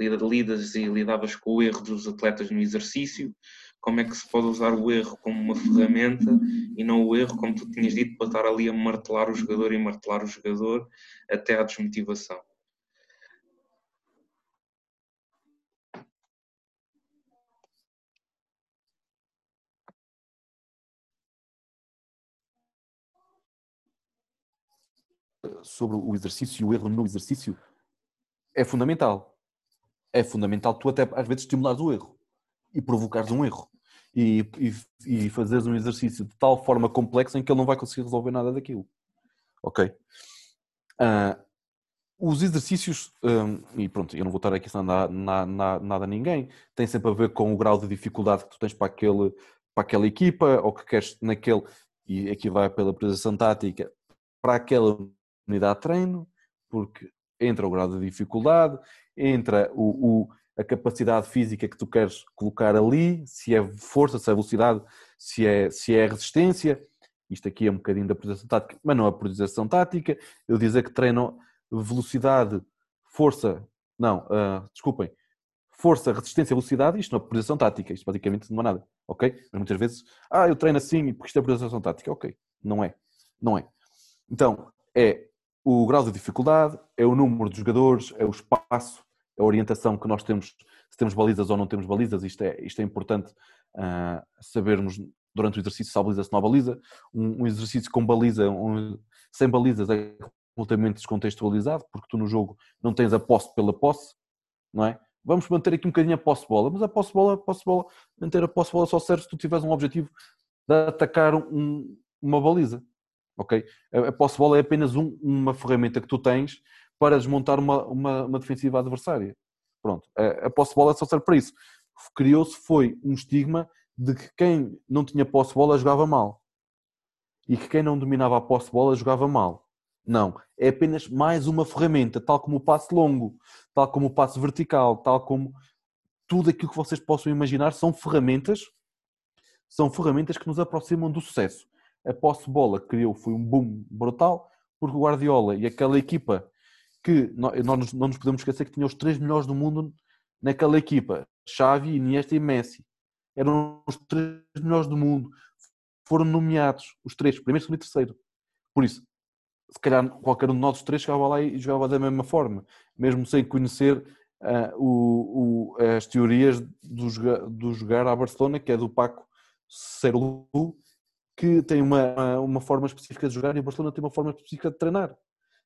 lidas e lidavas com o erro dos atletas no exercício, como é que se pode usar o erro como uma ferramenta e não o erro, como tu tinhas dito, para estar ali a martelar o jogador e martelar o jogador até à desmotivação. sobre o exercício e o erro no exercício é fundamental. É fundamental tu até às vezes estimulares o erro e provocares um erro e, e, e fazeres um exercício de tal forma complexa em que ele não vai conseguir resolver nada daquilo. Ok? Uh, os exercícios, um, e pronto, eu não vou estar aqui a nada, nada, nada a ninguém, tem sempre a ver com o grau de dificuldade que tu tens para, aquele, para aquela equipa ou que queres naquele, e aqui vai pela apresentação tática, para aquela unidade de treino, porque entra o grau de dificuldade, entra o, o, a capacidade física que tu queres colocar ali, se é força, se é velocidade, se é, se é resistência. Isto aqui é um bocadinho da priorização tática, mas não é priorização tática. Eu dizer que treino velocidade, força, não, uh, desculpem, força, resistência, velocidade, isto não é priorização tática, isto praticamente não é nada, ok? Mas muitas vezes, ah, eu treino assim porque isto é priorização tática, ok, não é, não é. Então, é o grau de dificuldade, é o número de jogadores, é o espaço, a orientação que nós temos, se temos balizas ou não temos balizas, isto é, isto é importante uh, sabermos durante o exercício se há baliza, se não há baliza. Um, um exercício com baliza, um, sem balizas é completamente descontextualizado, porque tu no jogo não tens a posse pela posse, não é? Vamos manter aqui um bocadinho a posse bola, mas a posse bola, a posse bola, manter a posse bola só serve se tu tiveres um objetivo de atacar um, uma baliza ok? A posse bola é apenas um, uma ferramenta que tu tens para desmontar uma, uma, uma defensiva adversária. Pronto, a, a posse bola só serve para isso. Criou-se foi um estigma de que quem não tinha posse bola jogava mal e que quem não dominava a posse bola jogava mal. Não, é apenas mais uma ferramenta, tal como o passe longo, tal como o passe vertical, tal como tudo aquilo que vocês possam imaginar são ferramentas, são ferramentas que nos aproximam do sucesso a posse de bola que criou foi um boom brutal, porque o Guardiola e aquela equipa que nós não nos podemos esquecer que tinha os três melhores do mundo naquela equipa, Xavi, Iniesta e Messi. Eram os três melhores do mundo. Foram nomeados os três, primeiro, segundo e terceiro. Por isso, se calhar qualquer um de nós três chegava lá e jogava da mesma forma, mesmo sem conhecer uh, o, o, as teorias do, do jogar à Barcelona, que é do Paco Cerlu, que tem uma, uma forma específica de jogar e o Barcelona tem uma forma específica de treinar.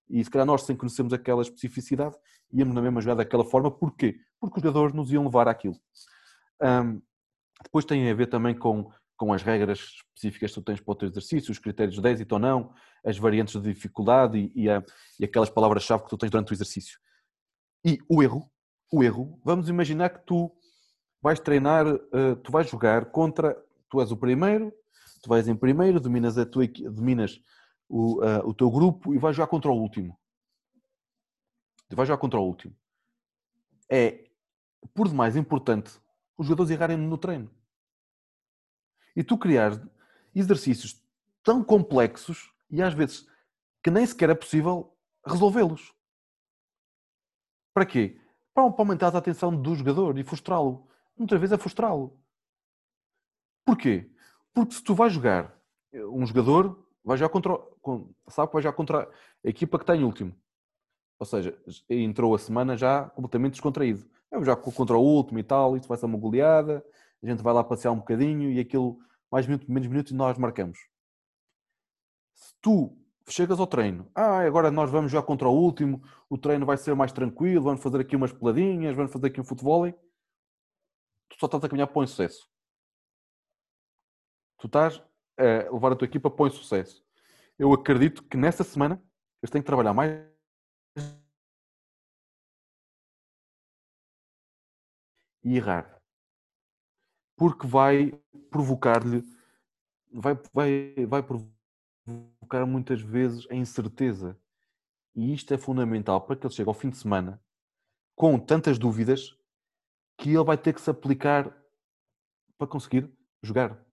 E se calhar nós, sem conhecermos aquela especificidade, íamos na mesma jogada daquela forma. Porquê? Porque os jogadores nos iam levar àquilo. Um, depois tem a ver também com, com as regras específicas que tu tens para o teu exercício, os critérios de êxito ou não, as variantes de dificuldade e, e, a, e aquelas palavras-chave que tu tens durante o exercício. E o erro, o erro, vamos imaginar que tu vais treinar, uh, tu vais jogar contra, tu és o primeiro, tu vais em primeiro, dominas, a tua, dominas o, uh, o teu grupo e vais jogar contra o último. Tu vais jogar contra o último. É, por demais, importante os jogadores errarem no treino. E tu criares exercícios tão complexos e às vezes que nem sequer é possível resolvê-los. Para quê? Para aumentar a atenção do jogador e frustrá-lo. Muitas vezes é frustrá-lo. Porquê? Porque se tu vais jogar, eh, um jogador vai jogar contra, sabe que vai jogar contra a equipa que está em último. Ou seja, entrou a semana já completamente descontraído. Vai jogar contra o último e tal, isso vai ser uma goleada, a gente vai lá passear um bocadinho e aquilo, mais minuto, menos minutos, e nós marcamos. Se tu chegas ao treino, ah, agora nós vamos jogar contra o último, o treino vai ser mais tranquilo, vamos fazer aqui umas peladinhas, vamos fazer aqui um futebol, tu só estás a caminhar para o insucesso tu estás a levar a tua equipa para o sucesso. Eu acredito que nessa semana eles têm que trabalhar mais e errar. Porque vai provocar-lhe, vai, vai, vai provocar muitas vezes a incerteza. E isto é fundamental para que ele chegue ao fim de semana com tantas dúvidas que ele vai ter que se aplicar para conseguir jogar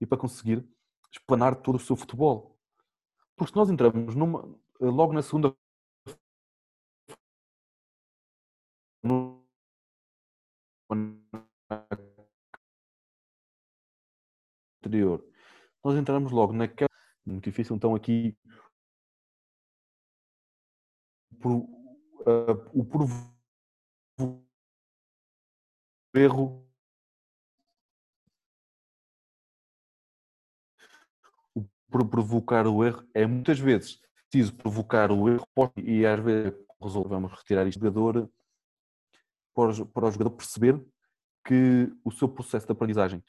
e para conseguir explanar todo o seu futebol. Porque se nós entramos numa, logo na segunda anterior, nós entramos logo naquela muito difícil então aqui uh, o erro por provocar o erro é muitas vezes preciso provocar o erro e às vezes resolvemos retirar este jogador para o, jogador perceber que o seu processo de aprendizagem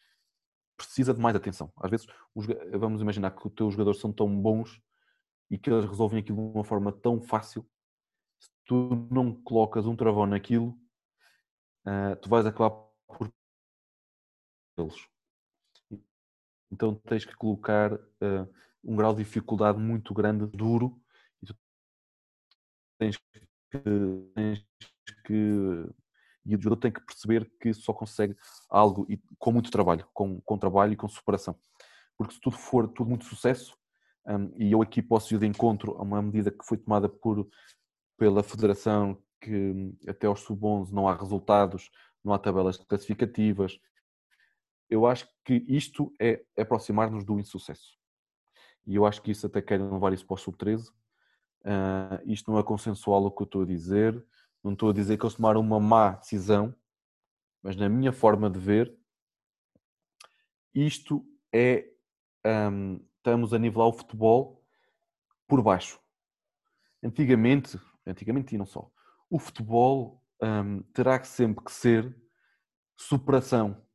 precisa de mais atenção. Às vezes, vamos imaginar que os teus jogadores são tão bons e que eles resolvem aquilo de uma forma tão fácil. Se tu não colocas um travão naquilo, uh, tu vais acabar por eles. Então tens que colocar uh, um grau de dificuldade muito grande, duro, e tu tens que, tens que e o jogador tem que perceber que só consegue algo e, com muito trabalho, com, com trabalho e com superação. Porque se tudo for tudo muito sucesso, um, e eu aqui posso ir de encontro a uma medida que foi tomada por, pela Federação, que hum, até aos sub-11 não há resultados, não há tabelas classificativas, eu acho que isto é aproximar-nos do insucesso. E eu acho que isso até quer levar isso para o sub-13. Uh, ah, isto não é consensual o que eu estou a dizer. Não estou a dizer que eles tomaram uma má decisão, mas na minha forma de ver, isto é. Um, estamos a nivelar o futebol por baixo. Antigamente, antigamente e não só, o futebol um, terá sempre que ser superação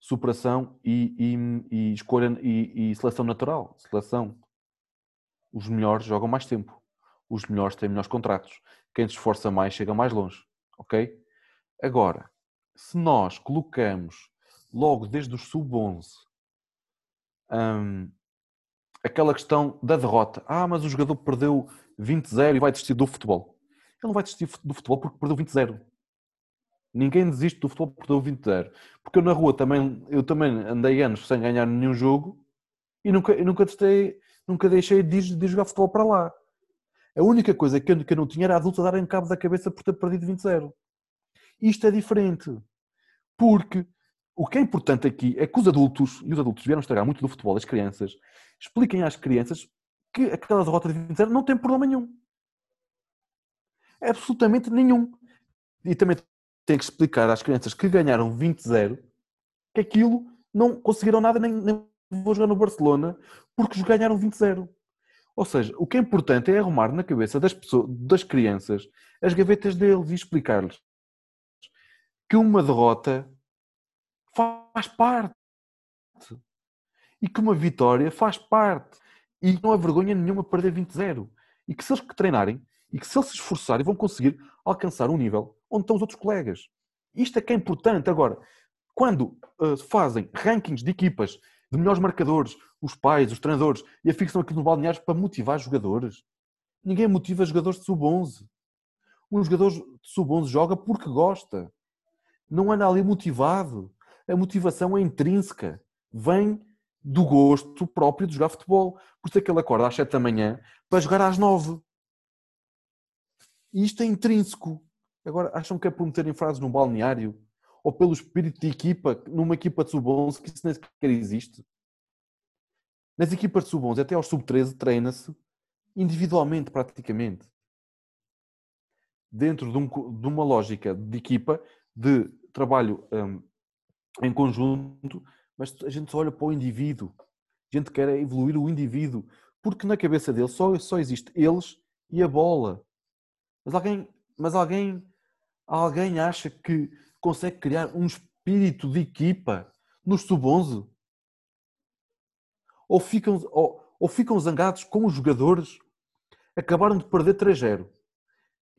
superação e, e, e escolha e, e, seleção natural. Seleção. Os melhores jogam mais tempo. Os melhores têm melhores contratos. Quem se esforça mais chega mais longe. Ok? Agora, se nós colocamos logo desde os sub-11 um, aquela questão da derrota. Ah, mas o jogador perdeu 20-0 e vai desistir do futebol. Ele não vai desistir do futebol porque perdeu 20-0. Ninguém desiste do futebol por perdeu 20-0. Porque eu na rua também, eu também andei anos sem ganhar nenhum jogo e nunca, eu nunca, testei, nunca deixei de, de jogar futebol para lá. A única coisa que eu, que eu não tinha era adultos a darem cabo da cabeça por ter perdido 20-0. Isto é diferente. Porque o que é importante aqui é que os adultos, e os adultos vieram estragar muito do futebol, as crianças, expliquem às crianças que aquela derrota de 20-0 não tem problema nenhum. Absolutamente nenhum. E também tem que explicar às crianças que ganharam 20-0 que aquilo não conseguiram nada, nem, nem vou jogar no Barcelona, porque ganharam 20-0. Ou seja, o que é importante é arrumar na cabeça das, pessoas, das crianças as gavetas deles e explicar-lhes que uma derrota faz parte e que uma vitória faz parte e não há vergonha nenhuma perder 20-0 e que se eles treinarem e que se eles se esforçarem vão conseguir alcançar um nível onde estão os outros colegas. Isto é que é importante. Agora, quando uh, fazem rankings de equipas, de melhores marcadores, os pais, os treinadores, e afixam aquilo no balneário para motivar jogadores, ninguém motiva jogadores de sub-11. Um jogador de sub-11 joga porque gosta. Não anda ali motivado. A motivação é intrínseca. Vem do gosto próprio de jogar futebol. Por isso é que ele acorda às 7 da manhã para jogar às 9. E isto é intrínseco. Agora, acham que é por meterem frases num balneário? Ou pelo espírito de equipa, numa equipa de sub-11, que isso nem sequer existe? Nas equipas de sub-11, até aos sub-13, treina-se individualmente, praticamente. Dentro de, um, de, uma lógica de equipa, de trabalho um, em conjunto, mas a gente só olha para o indivíduo. A gente quer evoluir o indivíduo, porque na cabeça dele só, só existe eles e a bola. Mas alguém, mas alguém Alguém acha que consegue criar um espírito de equipa nos sub-11? Ou ficam, ou, ou ficam zangados com os jogadores? Acabaram de perder 3-0.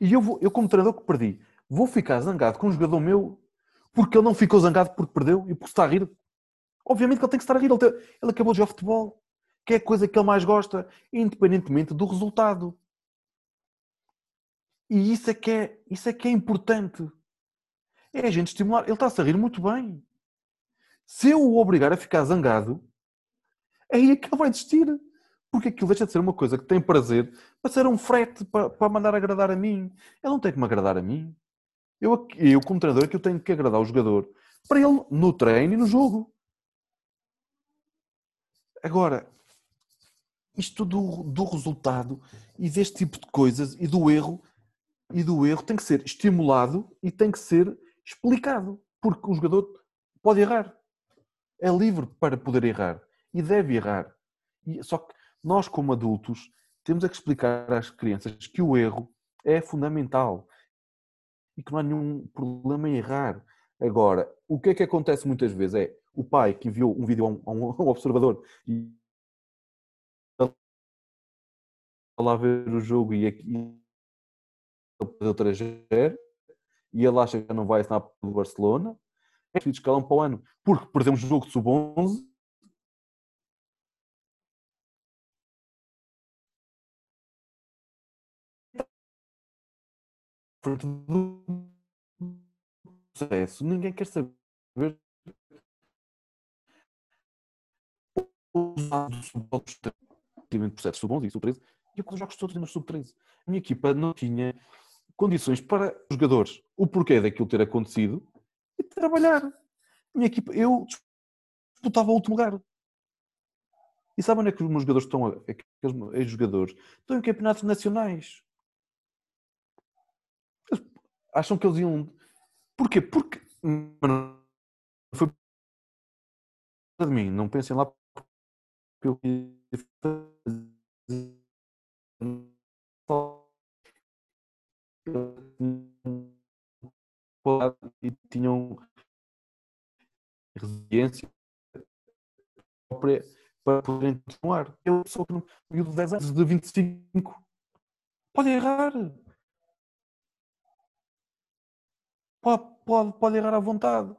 E eu, vou, eu, como treinador que perdi, vou ficar zangado com um jogador meu porque ele não ficou zangado porque perdeu e porque está a rir. Obviamente que ele tem que estar a rir. Ele, tem, ele acabou de jogar futebol. que é a coisa que ele mais gosta, independentemente do resultado. E isso é que é, isso é, que é importante. É a gente estimular. Ele está-se a rir muito bem. Se eu o obrigar a ficar zangado, é aí que ele vai desistir. Porque aquilo deixa de ser uma coisa que tem prazer para ser um frete para, para mandar agradar a mim. Ele não tem que me agradar a mim. Eu, eu como treinador, é que eu tenho que agradar o jogador para ele no treino e no jogo. Agora, isto do, do resultado e deste tipo de coisas e do erro e do erro tem que ser estimulado e tem que ser explicado, porque o jogador pode errar. É livre para poder errar e deve errar. E, só que nós, como adultos, temos é que explicar às crianças que o erro é fundamental e que não há nenhum problema em errar. Agora, o que é que acontece muitas vezes é o pai que enviou um vídeo a um, a um observador e lá ver o jogo e, e perdeu 3 e ele acha que não vai assinar pelo Barcelona, é de escalão para o ano, porque perdemos o jogo de sub-11 processo, ninguém quer saber. Do processo sub-11 e sub-13 e eu os jogos todos nos sub-13. A minha equipa não tinha condições para os jogadores o porquê daquilo ter acontecido e trabalhar. Minha equipa, eu disputava o último lugar. E sabem onde é que os meus jogadores estão, aqueles ex-jogadores? Estão em campeonatos nacionais. Eles acham que eles iam. Porquê? Porque. Mano, foi de mim, não pensem lá porque eu e tinham resiliência para poderem continuar. Eu sou que no período de 10 anos, de 25, pode errar. Pode, pode, pode errar à vontade.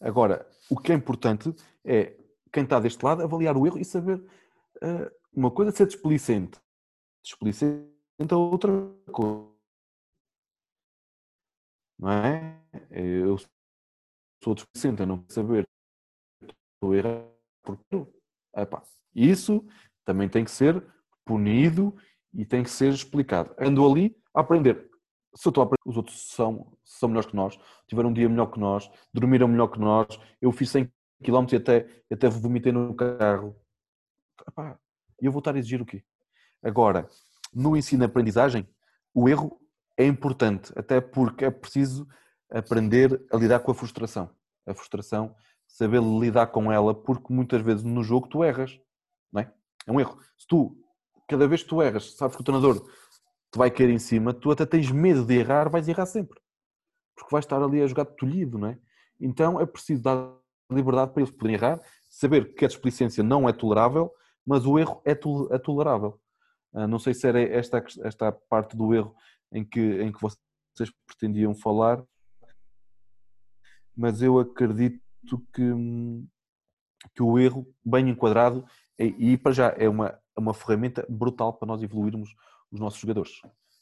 Agora, o que é importante é quem está deste lado avaliar o erro e saber uh, uma coisa é ser desplicente. Desplicente é outra coisa não é? Eu sou displicente a não saber estou errado porque Epá, isso também tem que ser punido e tem que ser explicado. Ando ali a aprender. Se eu estou a aprender, os outros são, são melhores que nós, tiveram um dia melhor que nós, dormiram melhor que nós, eu fiz 100 km e até, até vomitei no carro. E eu vou estar a exigir o quê? Agora, no ensino-aprendizagem, o erro é importante, até porque é preciso aprender a lidar com a frustração. A frustração, saber lidar com ela, porque muitas vezes no jogo tu erras, não é? É um erro. Se tu, cada vez que tu erras, sabes que o treinador te vai cair em cima, tu até tens medo de errar, vais errar sempre. Porque vais estar ali a jogar tolhido, não é? Então é preciso dar liberdade para eles poderem errar, saber que a desplicência não é tolerável, mas o erro é, é tolerável. Ah, não sei se era esta, esta parte do erro em que, em que vocês pretendiam falar, mas eu acredito que, que o erro, bem enquadrado, é, e para já é uma, uma ferramenta brutal para nós evoluirmos os nossos jogadores.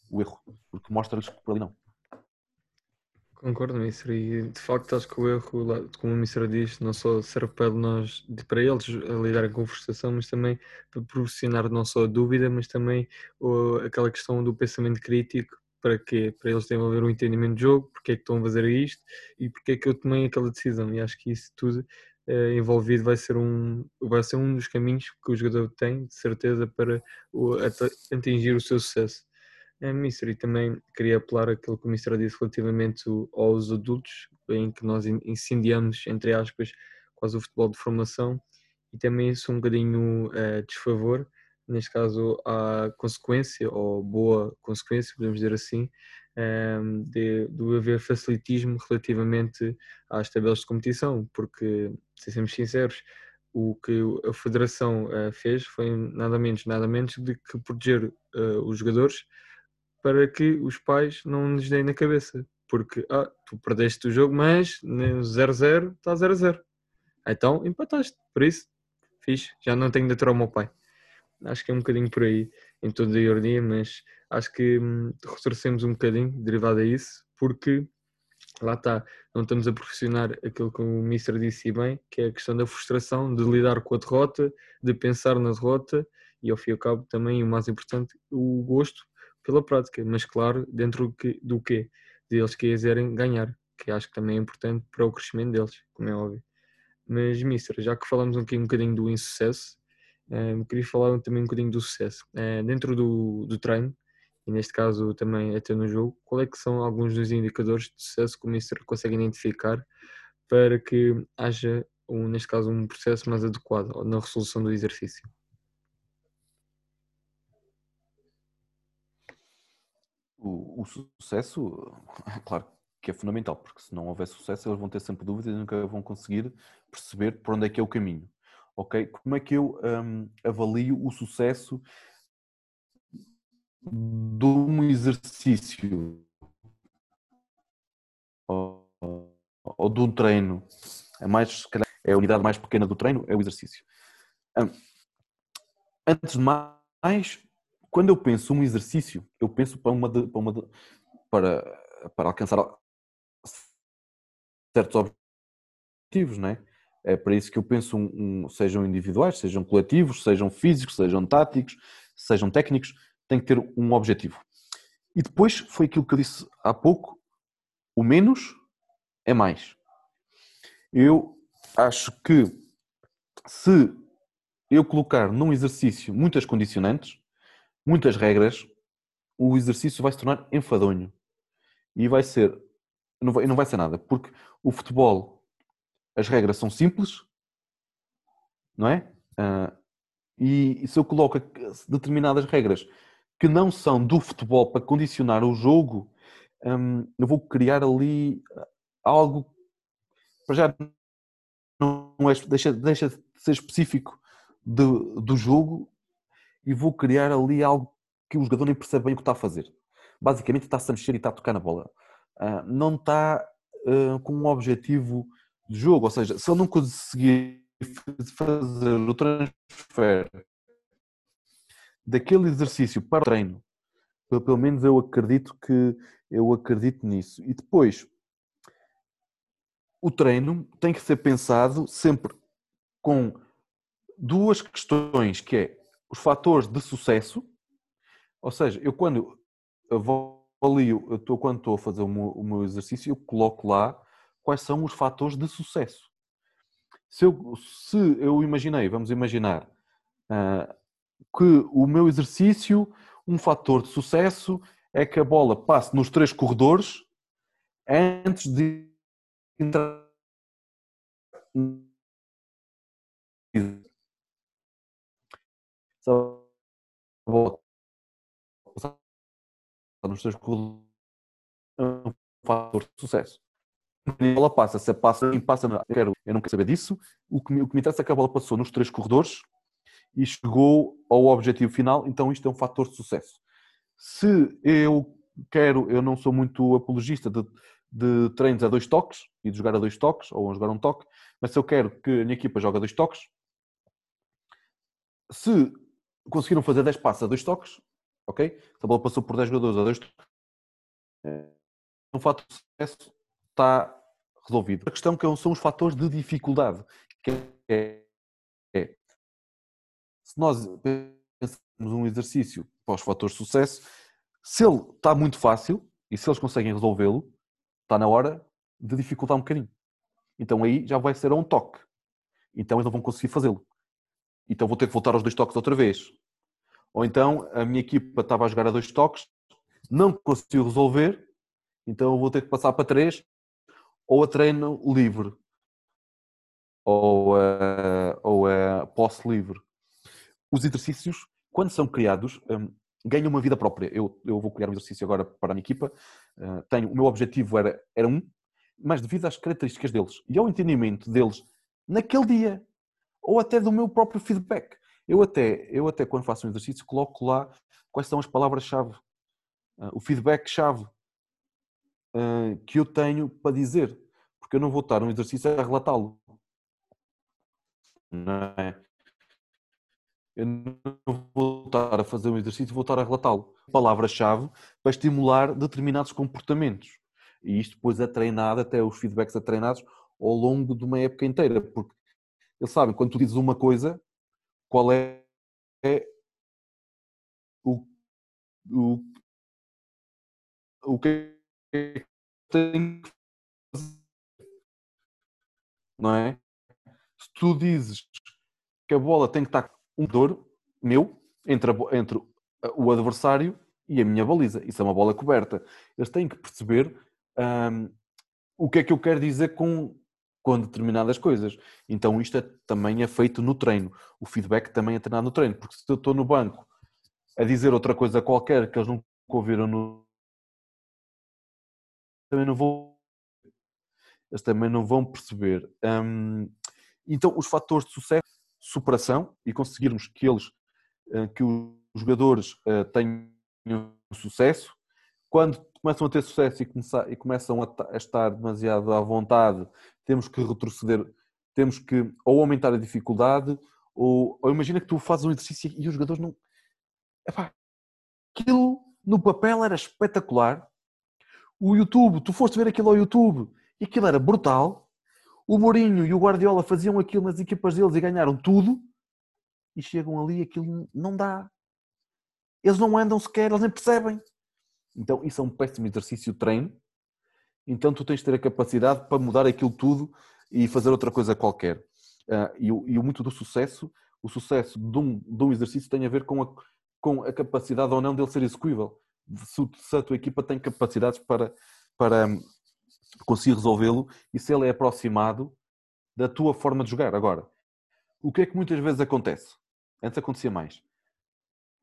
O erro, porque mostra-lhes que por ali não. Concordo, Mister. E de facto acho que o erro, como o Mister diz, não só serve para nós, para eles lidarem com a frustração, mas também para proporcionar não só a dúvida, mas também o, aquela questão do pensamento crítico, para quê? Para eles desenvolver um entendimento de jogo, porque é que estão a fazer isto e porque é que eu tomei aquela decisão. E acho que isso tudo eh, envolvido vai ser, um, vai ser um dos caminhos que o jogador tem, de certeza, para o, atingir o seu sucesso. É, Mister, e também queria apelar aquilo que o Mister disse relativamente aos adultos, em que nós incendiamos, entre aspas, quase o futebol de formação, e também isso um bocadinho uh, desfavor, neste caso há consequência, ou boa consequência, podemos dizer assim, ehm, de, de haver facilitismo relativamente às tabelas de competição, porque, se sermos sinceros, o que a Federação uh, fez foi nada menos, nada menos de que proteger uh, os jogadores para que os pais não lhes deem na cabeça. Porque, ah, tu perdeste o jogo, mas no 0-0 está 0-0. Então empataste. Por isso, fixe, já não tenho de aturar o meu pai. Acho que é um bocadinho por aí em toda a ironia, mas acho que hum, retorcemos um bocadinho derivado a isso, porque lá está, não estamos a profissionar aquilo que o Mister disse bem, que é a questão da frustração, de lidar com a derrota, de pensar na derrota e ao fim e ao cabo também, o mais importante, o gosto pela prática, mas claro, dentro do que, do que eles quiserem ganhar, que acho que também é importante para o crescimento deles, como é óbvio. Mas, Mister, já que falamos aqui um bocadinho do insucesso, um, queria falar também um bocadinho do sucesso. Uh, dentro do, do treino, e neste caso também até no jogo, qual é que são alguns dos indicadores de sucesso que o Mister consegue identificar para que haja, um, neste caso, um processo mais adequado na resolução do exercício? O, sucesso, claro que é fundamental, porque se não houver sucesso, eles vão ter sempre dúvidas e nunca vão conseguir perceber por onde é que é o caminho. Ok? Como é que eu um, avalio o sucesso de um exercício ou, ou de um treino? É, mais, é a unidade mais pequena do treino, é o exercício. Um, antes de mais, quando eu penso um exercício, eu penso para uma, de, para, uma de, para, para alcançar certos objetivos, não é? É para isso que eu penso, um, um, sejam individuais, sejam coletivos, sejam físicos, sejam táticos, sejam técnicos, tem que ter um objetivo. E depois foi aquilo que eu disse há pouco: o menos é mais. Eu acho que se eu colocar num exercício muitas condicionantes, muitas regras, o exercício vai se tornar enfadonho. E vai ser. Não vai, não vai ser nada, porque o futebol, as regras são simples, não é? Uh, e, e se eu coloco determinadas regras que não são do futebol para condicionar o jogo, um, eu vou criar ali algo para já não é, deixa, deixa de ser específico do, do jogo e vou criar ali algo que o jogador nem percebe bem o que está a fazer. Basicamente está-se a mexer e está a tocar na bola. Uh, não está uh, com um objetivo de jogo, ou seja, se ele não conseguir fazer o transfer daquele exercício para o treino, pelo menos eu acredito que eu acredito nisso. E depois o treino tem que ser pensado sempre com duas questões, que é os fatores de sucesso, ou seja, eu quando avalio, eu estou, quando estou a fazer o meu, o meu, exercício, eu coloco lá quais são os fatores de sucesso. Se eu, se eu imaginei, vamos imaginar, uh, que o meu exercício, um fator de sucesso é que a bola passe nos três corredores antes de entrar a bola nos três corredores é um fator de sucesso. A bola passa, se passa, passa, eu, quero, eu não quero saber disso. O que, me, o que me interessa é que a bola passou nos três corredores e chegou ao objetivo final, então isto é um fator de sucesso. Se eu quero, eu não sou muito apologista de, de treinos a dois toques e de jogar a dois toques ou a jogar um toque, mas se eu quero que a minha equipa jogue a dois toques, se conseguiram fazer 10 passos a dois toques, ok? Se a bola passou por 10 jogadores a dois toques, um fator de sucesso está resolvido. A questão que são os fatores de dificuldade, que é, é se nós pensamos um exercício para os fatores de sucesso, se ele está muito fácil e se eles conseguem resolvê-lo, está na hora de dificultar um bocadinho. Então aí já vai ser a um toque. Então eles não vão conseguir fazê-lo. Então vou ter que voltar aos dois toques outra vez. Ou então a minha equipa estava a jogar a dois toques, não conseguiu resolver, então vou ter que passar para três, ou a treino livre, ou a, ou a posse livre. Os exercícios, quando são criados, um, ganham uma vida própria. Eu, eu vou criar um exercício agora para a minha equipa. Uh, tenho, o meu objetivo era, era um, mas devido às características deles e ao entendimento deles naquele dia, ou até do meu próprio feedback. Eu até, eu até quando faço um exercício, coloco lá quais são as palavras-chave, uh, o feedback-chave uh, que eu tenho para dizer, porque eu não vou estar um exercício a relatá-lo. Não é? eu não vou estar a fazer um exercício, vou estar a relatá-lo. Palavra-chave para estimular determinados comportamentos. E isto depois é treinado, até os feedbacks é treinados ao longo de uma época inteira, porque eles sabem, quando tu dizes uma coisa, qual é, é o, o, o que é tem que fazer, não é? Se tu dizes que a bola tem que estar um dor meu entre, a, entre o adversário e a minha baliza. Isso é uma bola coberta. Eles têm que perceber hum, o que é que eu quero dizer com, com determinadas coisas. Então isto é, também é feito no treino. O feedback também é treinado no treino. Porque se eu estou no banco a dizer outra coisa qualquer que eles nunca ouviram no... Também não vão... Eles também não vão perceber. Hum, então os fatores de sucesso superação e conseguirmos que eles, eh, que os jogadores eh, tenham sucesso. Quando começam a ter sucesso e, começar, e começam a, estar demasiado à vontade, temos que retroceder, temos que ou aumentar a dificuldade, ou, ou imagina que tu fazes um exercício e os jogadores não. Epá, aquilo no papel era espetacular. O YouTube, tu foste ver aquilo ao YouTube e aquilo era brutal o Mourinho e o Guardiola faziam aquilo nas equipas deles e ganharam tudo e chegam ali aquilo não dá. Eles não andam sequer, eles nem percebem. Então isso é um péssimo exercício de treino. Então tu tens de ter a capacidade para mudar aquilo tudo e fazer outra coisa qualquer. Uh, e, e muito do sucesso, o sucesso de um, de um exercício tem a ver com a, com a capacidade ou não dele ser execuível. Se, se a tua equipa tem capacidades para, para, conseguir resolvê-lo e se ele é aproximado da tua forma de jogar. Agora, o que é que muitas vezes acontece? Antes acontecia mais.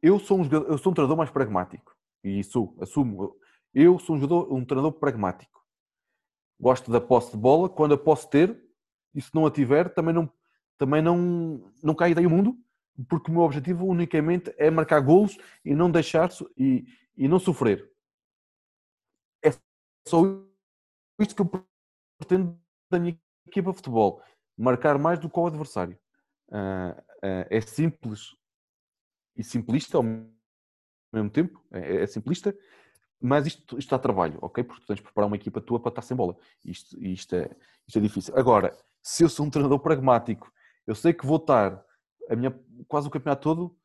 Eu sou um, jogador, eu sou um treinador mais pragmático. E sou, assumo. Eu sou um, jogador, um treinador pragmático. Gosto da posse de bola. Quando a posso ter, e se não a tiver, também não, também não, não cai daí o mundo, porque o meu objetivo unicamente é marcar golos e não deixar e, e não sofrer. É só isto que eu pretendo da minha equipa de futebol. Marcar mais do que o adversário. Uh, uh, é simples e simplista ao mesmo tempo. É, é simplista, mas isto, isto dá trabalho, ok? Porque tens de preparar uma equipa tua para estar sem bola. Isto, isto, é, isto é difícil. Agora, se eu sou um treinador pragmático, eu sei que vou estar a minha, quase o campeonato todo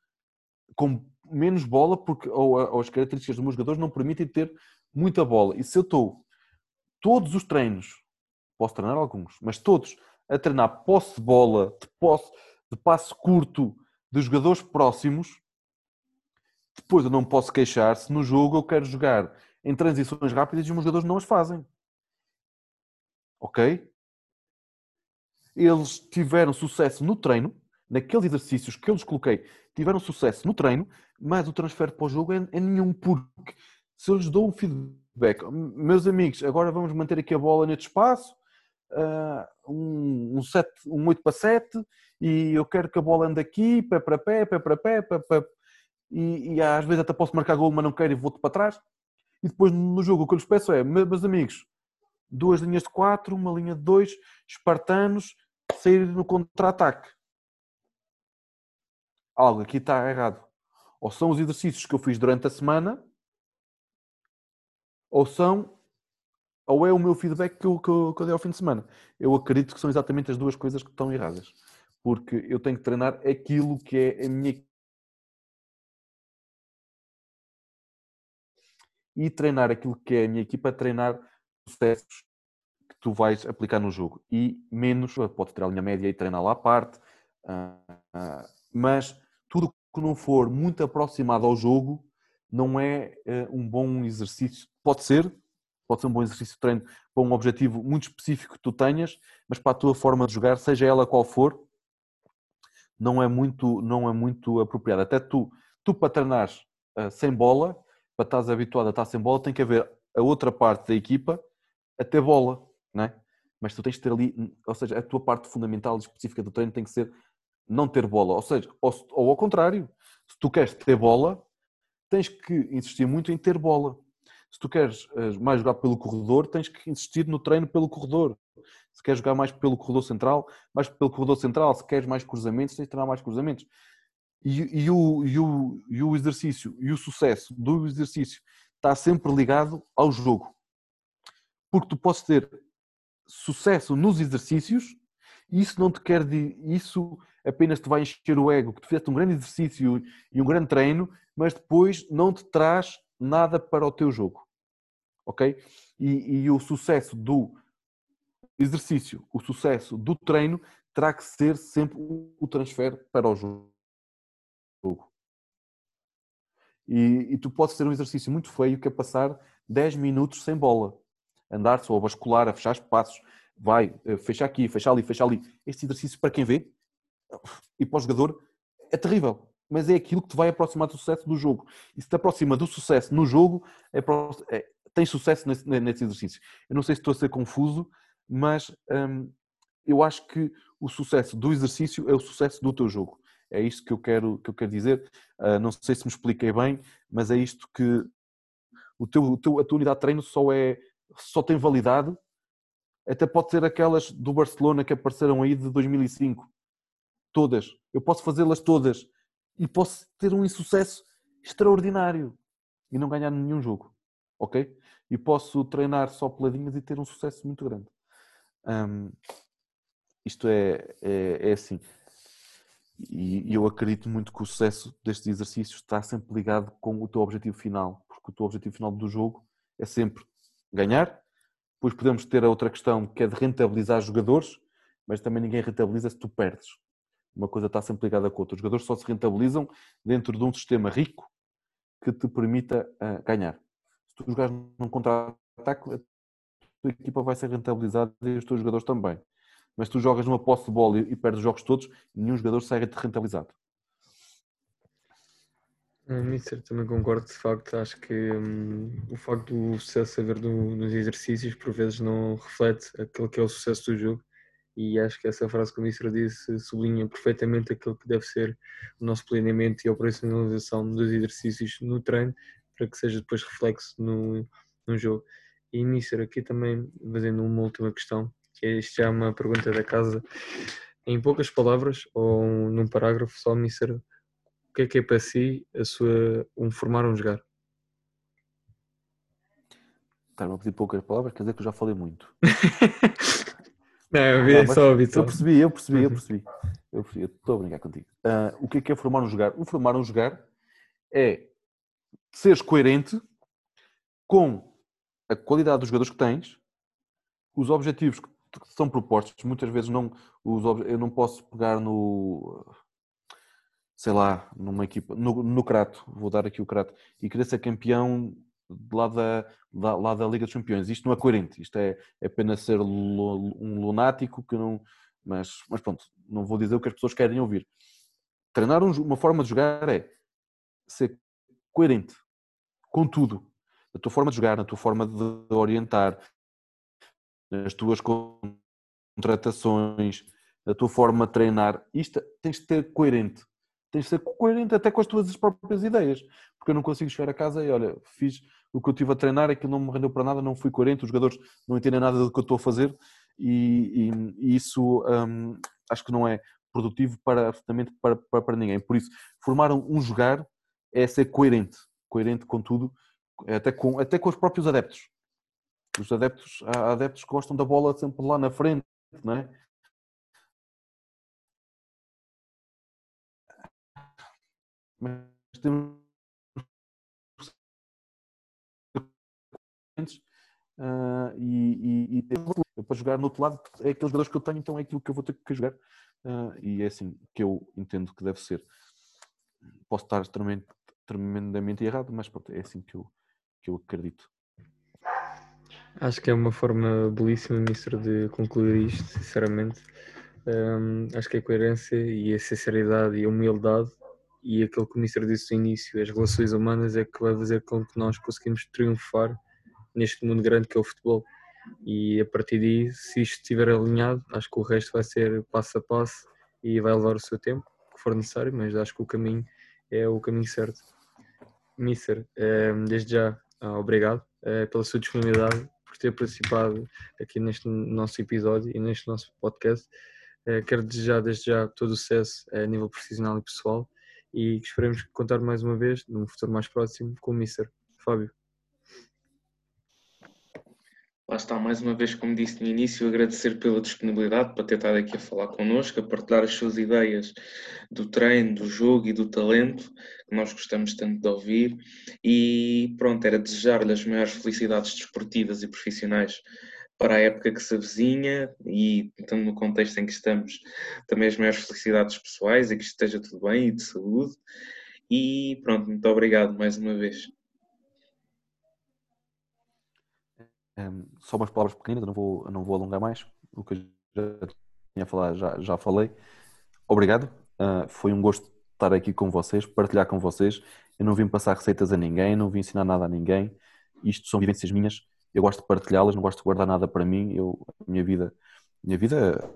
com menos bola, porque ou, ou as características dos meus jogadores não permitem ter muita bola. E se eu estou todos os treinos, posso treinar alguns, mas todos a treinar posse de bola, de posse, de passe curto, de jogadores próximos, depois eu não posso queixar se no jogo eu quero jogar em transições rápidas e os jogadores não as fazem. Ok? Eles tiveram sucesso no treino, naqueles exercícios que eu lhes coloquei, tiveram sucesso no treino, mas o transfer para o jogo é, é nenhum, porque se eu lhes dou um feedback meus amigos, agora vamos manter aqui a bola neste espaço, uh, um, um, set, um 8 para 7, e eu quero que a bola ande aqui, pé para pé, pé para pé, pé, pé, e, e às vezes até posso marcar gol, mas não quero e volto para trás. E depois no jogo o que eu lhes peço é, meus amigos, duas linhas de 4, uma linha de 2, espartanos, sair no contra-ataque. Algo aqui está errado. Ou são os exercícios que eu fiz durante a semana, ou são ou é o meu feedback que eu, que, eu, que eu dei ao fim de semana. Eu acredito que são exatamente as duas coisas que estão erradas. Porque eu tenho que treinar aquilo que é a minha. E treinar aquilo que é a minha equipa, treinar processos que tu vais aplicar no jogo. E menos, pode ter a linha média e treinar lá à parte, ah, ah, mas tudo que não for muito aproximado ao jogo não é uh, um bom exercício. Pode ser, pode ser um bom exercício de treino para um objetivo muito específico que tu tenhas, mas para a tua forma de jogar, seja ela qual for, não é muito, não é muito apropriado. Até tu, tu para treinares uh, sem bola, para estás habituado a estar sem bola, tem que haver a outra parte da equipa a ter bola, não é? Mas tu tens de ter ali, ou seja, a tua parte fundamental específica do treino tem que ser não ter bola, ou seja, ou, ou ao contrário, se tu queres ter bola, tens que insistir muito em ter bola. Se tu queres eh, mais jogar pelo corredor, tens que insistir no treino pelo corredor. Se queres jogar mais pelo corredor central, mais pelo corredor central. Se queres mais cruzamentos, tens de treinar mais cruzamentos. E, e, o, e, o, e o exercício e o sucesso do exercício está sempre ligado ao jogo. Porque tu podes ter sucesso nos exercícios isso não te quer dizer, isso apenas te vai encher o ego, que tu fizeste um grande exercício e um grande treino, mas depois não te traz nada para o teu jogo. Ok? E, e o sucesso do exercício, o sucesso do treino terá que ser sempre o transfer para o jogo. E, e tu podes ter um exercício muito feio que é passar 10 minutos sem bola. Andar só a bascular, a fechar espaços. Vai, eh, fecha aqui, fecha ali, fecha ali. Este exercício, para quem vê, e para o jogador, é terrível. Mas é aquilo que te vai aproximar do sucesso do jogo. E se te aproxima do sucesso no jogo, é, é, tem sucesso nesse, nesse, exercício. Eu não sei se estou a ser confuso, mas hum, eu acho que o sucesso do exercício é o sucesso do teu jogo. É isto que eu quero, que eu quero dizer. Uh, não sei se me expliquei bem, mas é isto que o teu, o teu, a tua unidade de treino só, é, só tem validade. Até pode ser aquelas do Barcelona que apareceram aí de 2005. Todas. Eu posso fazê-las todas. E posso ter um insucesso extraordinário. E não ganhar nenhum jogo. Ok? E posso treinar só peladinhas e ter um sucesso muito grande. Um, isto é, é, é assim. E eu acredito muito que o sucesso destes exercícios está sempre ligado com o teu objetivo final, porque o teu objetivo final do jogo é sempre ganhar. Depois podemos ter a outra questão que é de rentabilizar jogadores, mas também ninguém rentabiliza se tu perdes. Uma coisa está sempre ligada com a outra. Os jogadores só se rentabilizam dentro de um sistema rico que te permita uh, ganhar. Se tu jogares num contra-ataque, a tua equipa vai ser rentabilizada e os teus jogadores também mas tu jogas numa posse de bola e, perdes os jogos todos, nenhum jogador sai rentabilizado. Mister, também concordo de facto. Acho que hum, o facto do sucesso haver no, nos exercícios por vezes não reflete aquilo que é o sucesso do jogo. E acho que essa frase que o Mister disse sublinha perfeitamente aquilo que deve ser o nosso planeamento e a operacionalização dos exercícios no treino para que seja depois reflexo no, no jogo. E Mister, aqui também fazendo uma última questão, que isto é uma pergunta da casa. Em poucas palavras ou num parágrafo, só me ser o que é que é para si a sua, um formar um jogar? Cara, vou pedir poucas palavras, quer dizer que eu já falei muito. não, eu, ah, só eu percebi, eu percebi, eu percebi. Eu percebi, estou a brincar contigo. Uh, o que é que é formar um jogar? O formar um jogar é seres coerente com a qualidade dos jogadores que tens, os objetivos que que são propostos, muitas vezes não, os, eu não posso pegar no, sei lá, numa equipa, no, no Crato, vou dar aqui o Crato, e querer ser campeão lá da, da, lá da Liga dos Campeões. Isto não é coerente, isto é, é apenas ser um lunático que não. Mas, mas pronto, não vou dizer o que as pessoas querem ouvir. Treinar um, uma forma de jogar é ser coerente com tudo. Na tua forma de jogar, na tua forma de orientar, nas tuas contratações, na tua forma de treinar. Isto tens de ser coerente. Tens de ser coerente até com as tuas próprias ideias. Porque eu não consigo chegar a casa e olha, fiz o que eu estive a treinar, aquilo não me rendeu para nada, não fui coerente, os jogadores não entendem nada do que eu estou a fazer e, e, e isso hum, acho que não é produtivo para absolutamente para, para, para, ninguém. Por isso, formar um jogar é ser coerente, coerente com tudo, até com, até com os próprios adeptos. Os adeptos, há adeptos que gostam da bola sempre lá na frente, não é? Mas temos Uh, e, e, e para jogar no outro lado é aqueles jogadores que eu tenho, então é aquilo que eu vou ter que jogar uh, e é assim que eu entendo que deve ser. Posso estar tremendamente, tremendamente errado, mas pronto, é assim que eu, que eu acredito. Acho que é uma forma belíssima, Ministro, de concluir isto, sinceramente. Um, acho que a coerência e a sinceridade e a humildade e aquilo que o Ministro disse no início, as relações humanas, é que vai fazer com que nós conseguimos triunfar neste mundo grande que é o futebol. E a partir daí, se isto estiver alinhado, acho que o resto vai ser passo a passo e vai levar o seu tempo, que for necessário, mas acho que o caminho é o caminho certo. Mister, desde já, ah, obrigado eh, pela sua disponibilidade por ter participado aqui neste nosso episódio e neste nosso podcast. Eh, quero desejar desde já todo o sucesso a nível profissional e pessoal e esperemos contar mais uma vez, num futuro mais próximo, com o Mister Fábio. Lá está, mais uma vez, como disse no início, agradecer pela disponibilidade para ter estado aqui a falar connosco, a partilhar as suas ideias do treino, do jogo e do talento, que nós gostamos tanto de ouvir. E pronto, era desejar-lhe as maiores felicidades desportivas e profissionais para a época que se avizinha e, estando no contexto em que estamos, também as maiores felicidades pessoais e que esteja tudo bem e de saúde. E pronto, muito obrigado mais uma vez. Um, só umas palavras pequenas, eu não vou, não vou alongar mais. O que eu já tinha a falar, já, já falei. Obrigado, uh, foi um gosto estar aqui com vocês, partilhar com vocês. Eu não vim passar receitas a ninguém, não vim ensinar nada a ninguém. Isto são vivências minhas. Eu gosto de partilhá-las, não gosto de guardar nada para mim. Eu, a minha vida, minha vida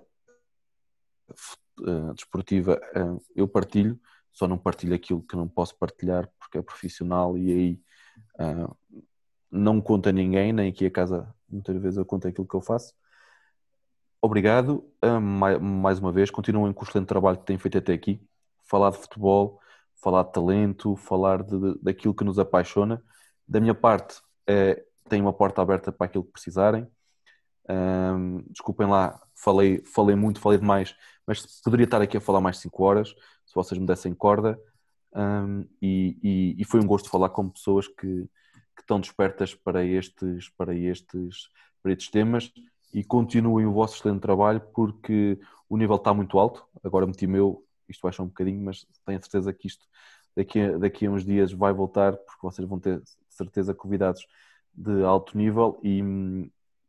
uh, desportiva, uh, eu partilho, só não partilho aquilo que não posso partilhar porque é profissional e aí não conto a ninguém, nem aqui a casa, muitas vezes eu conto aquilo que eu faço. Obrigado, mais uma vez, continuem com o excelente trabalho que têm feito até aqui. Falar de futebol, falar de talento, falar de, daquilo que nos apaixona. Da minha parte, é, tenho uma porta aberta para aquilo que precisarem. Um, desculpem lá, falei, falei muito, falei demais, mas poderia estar aqui a falar mais 5 horas, se vocês me dessem corda. Um, e, e, e, foi um gosto falar com pessoas que, que estão despertas para estes, para estes, para estes temas e continuem o vosso excelente trabalho porque o nível está muito alto. Agora meti meu, isto baixa um bocadinho, mas tenho certeza que isto daqui a, daqui a uns dias vai voltar porque vocês vão ter certeza convidados de alto nível e,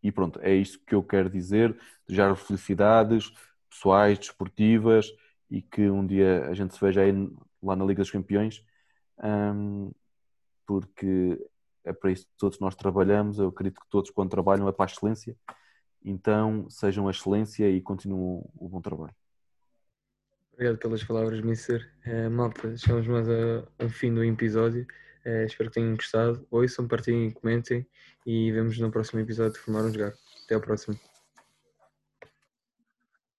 e pronto, é isto que eu quero dizer. Desejar felicidades pessoais, desportivas e que um dia a gente se veja aí lá na Liga dos Campeões. Porque é para isso que todos nós trabalhamos. Eu acredito que todos, quando trabalham, é para a excelência. Então, sejam a excelência e continuem o bom trabalho. Obrigado pelas palavras, Mister. É, malta, chegamos mais ao fim do episódio. É, espero que tenham gostado. Ouçam, partilhem, comentem e vemos no próximo episódio de Formar um Jogar. Até ao próximo.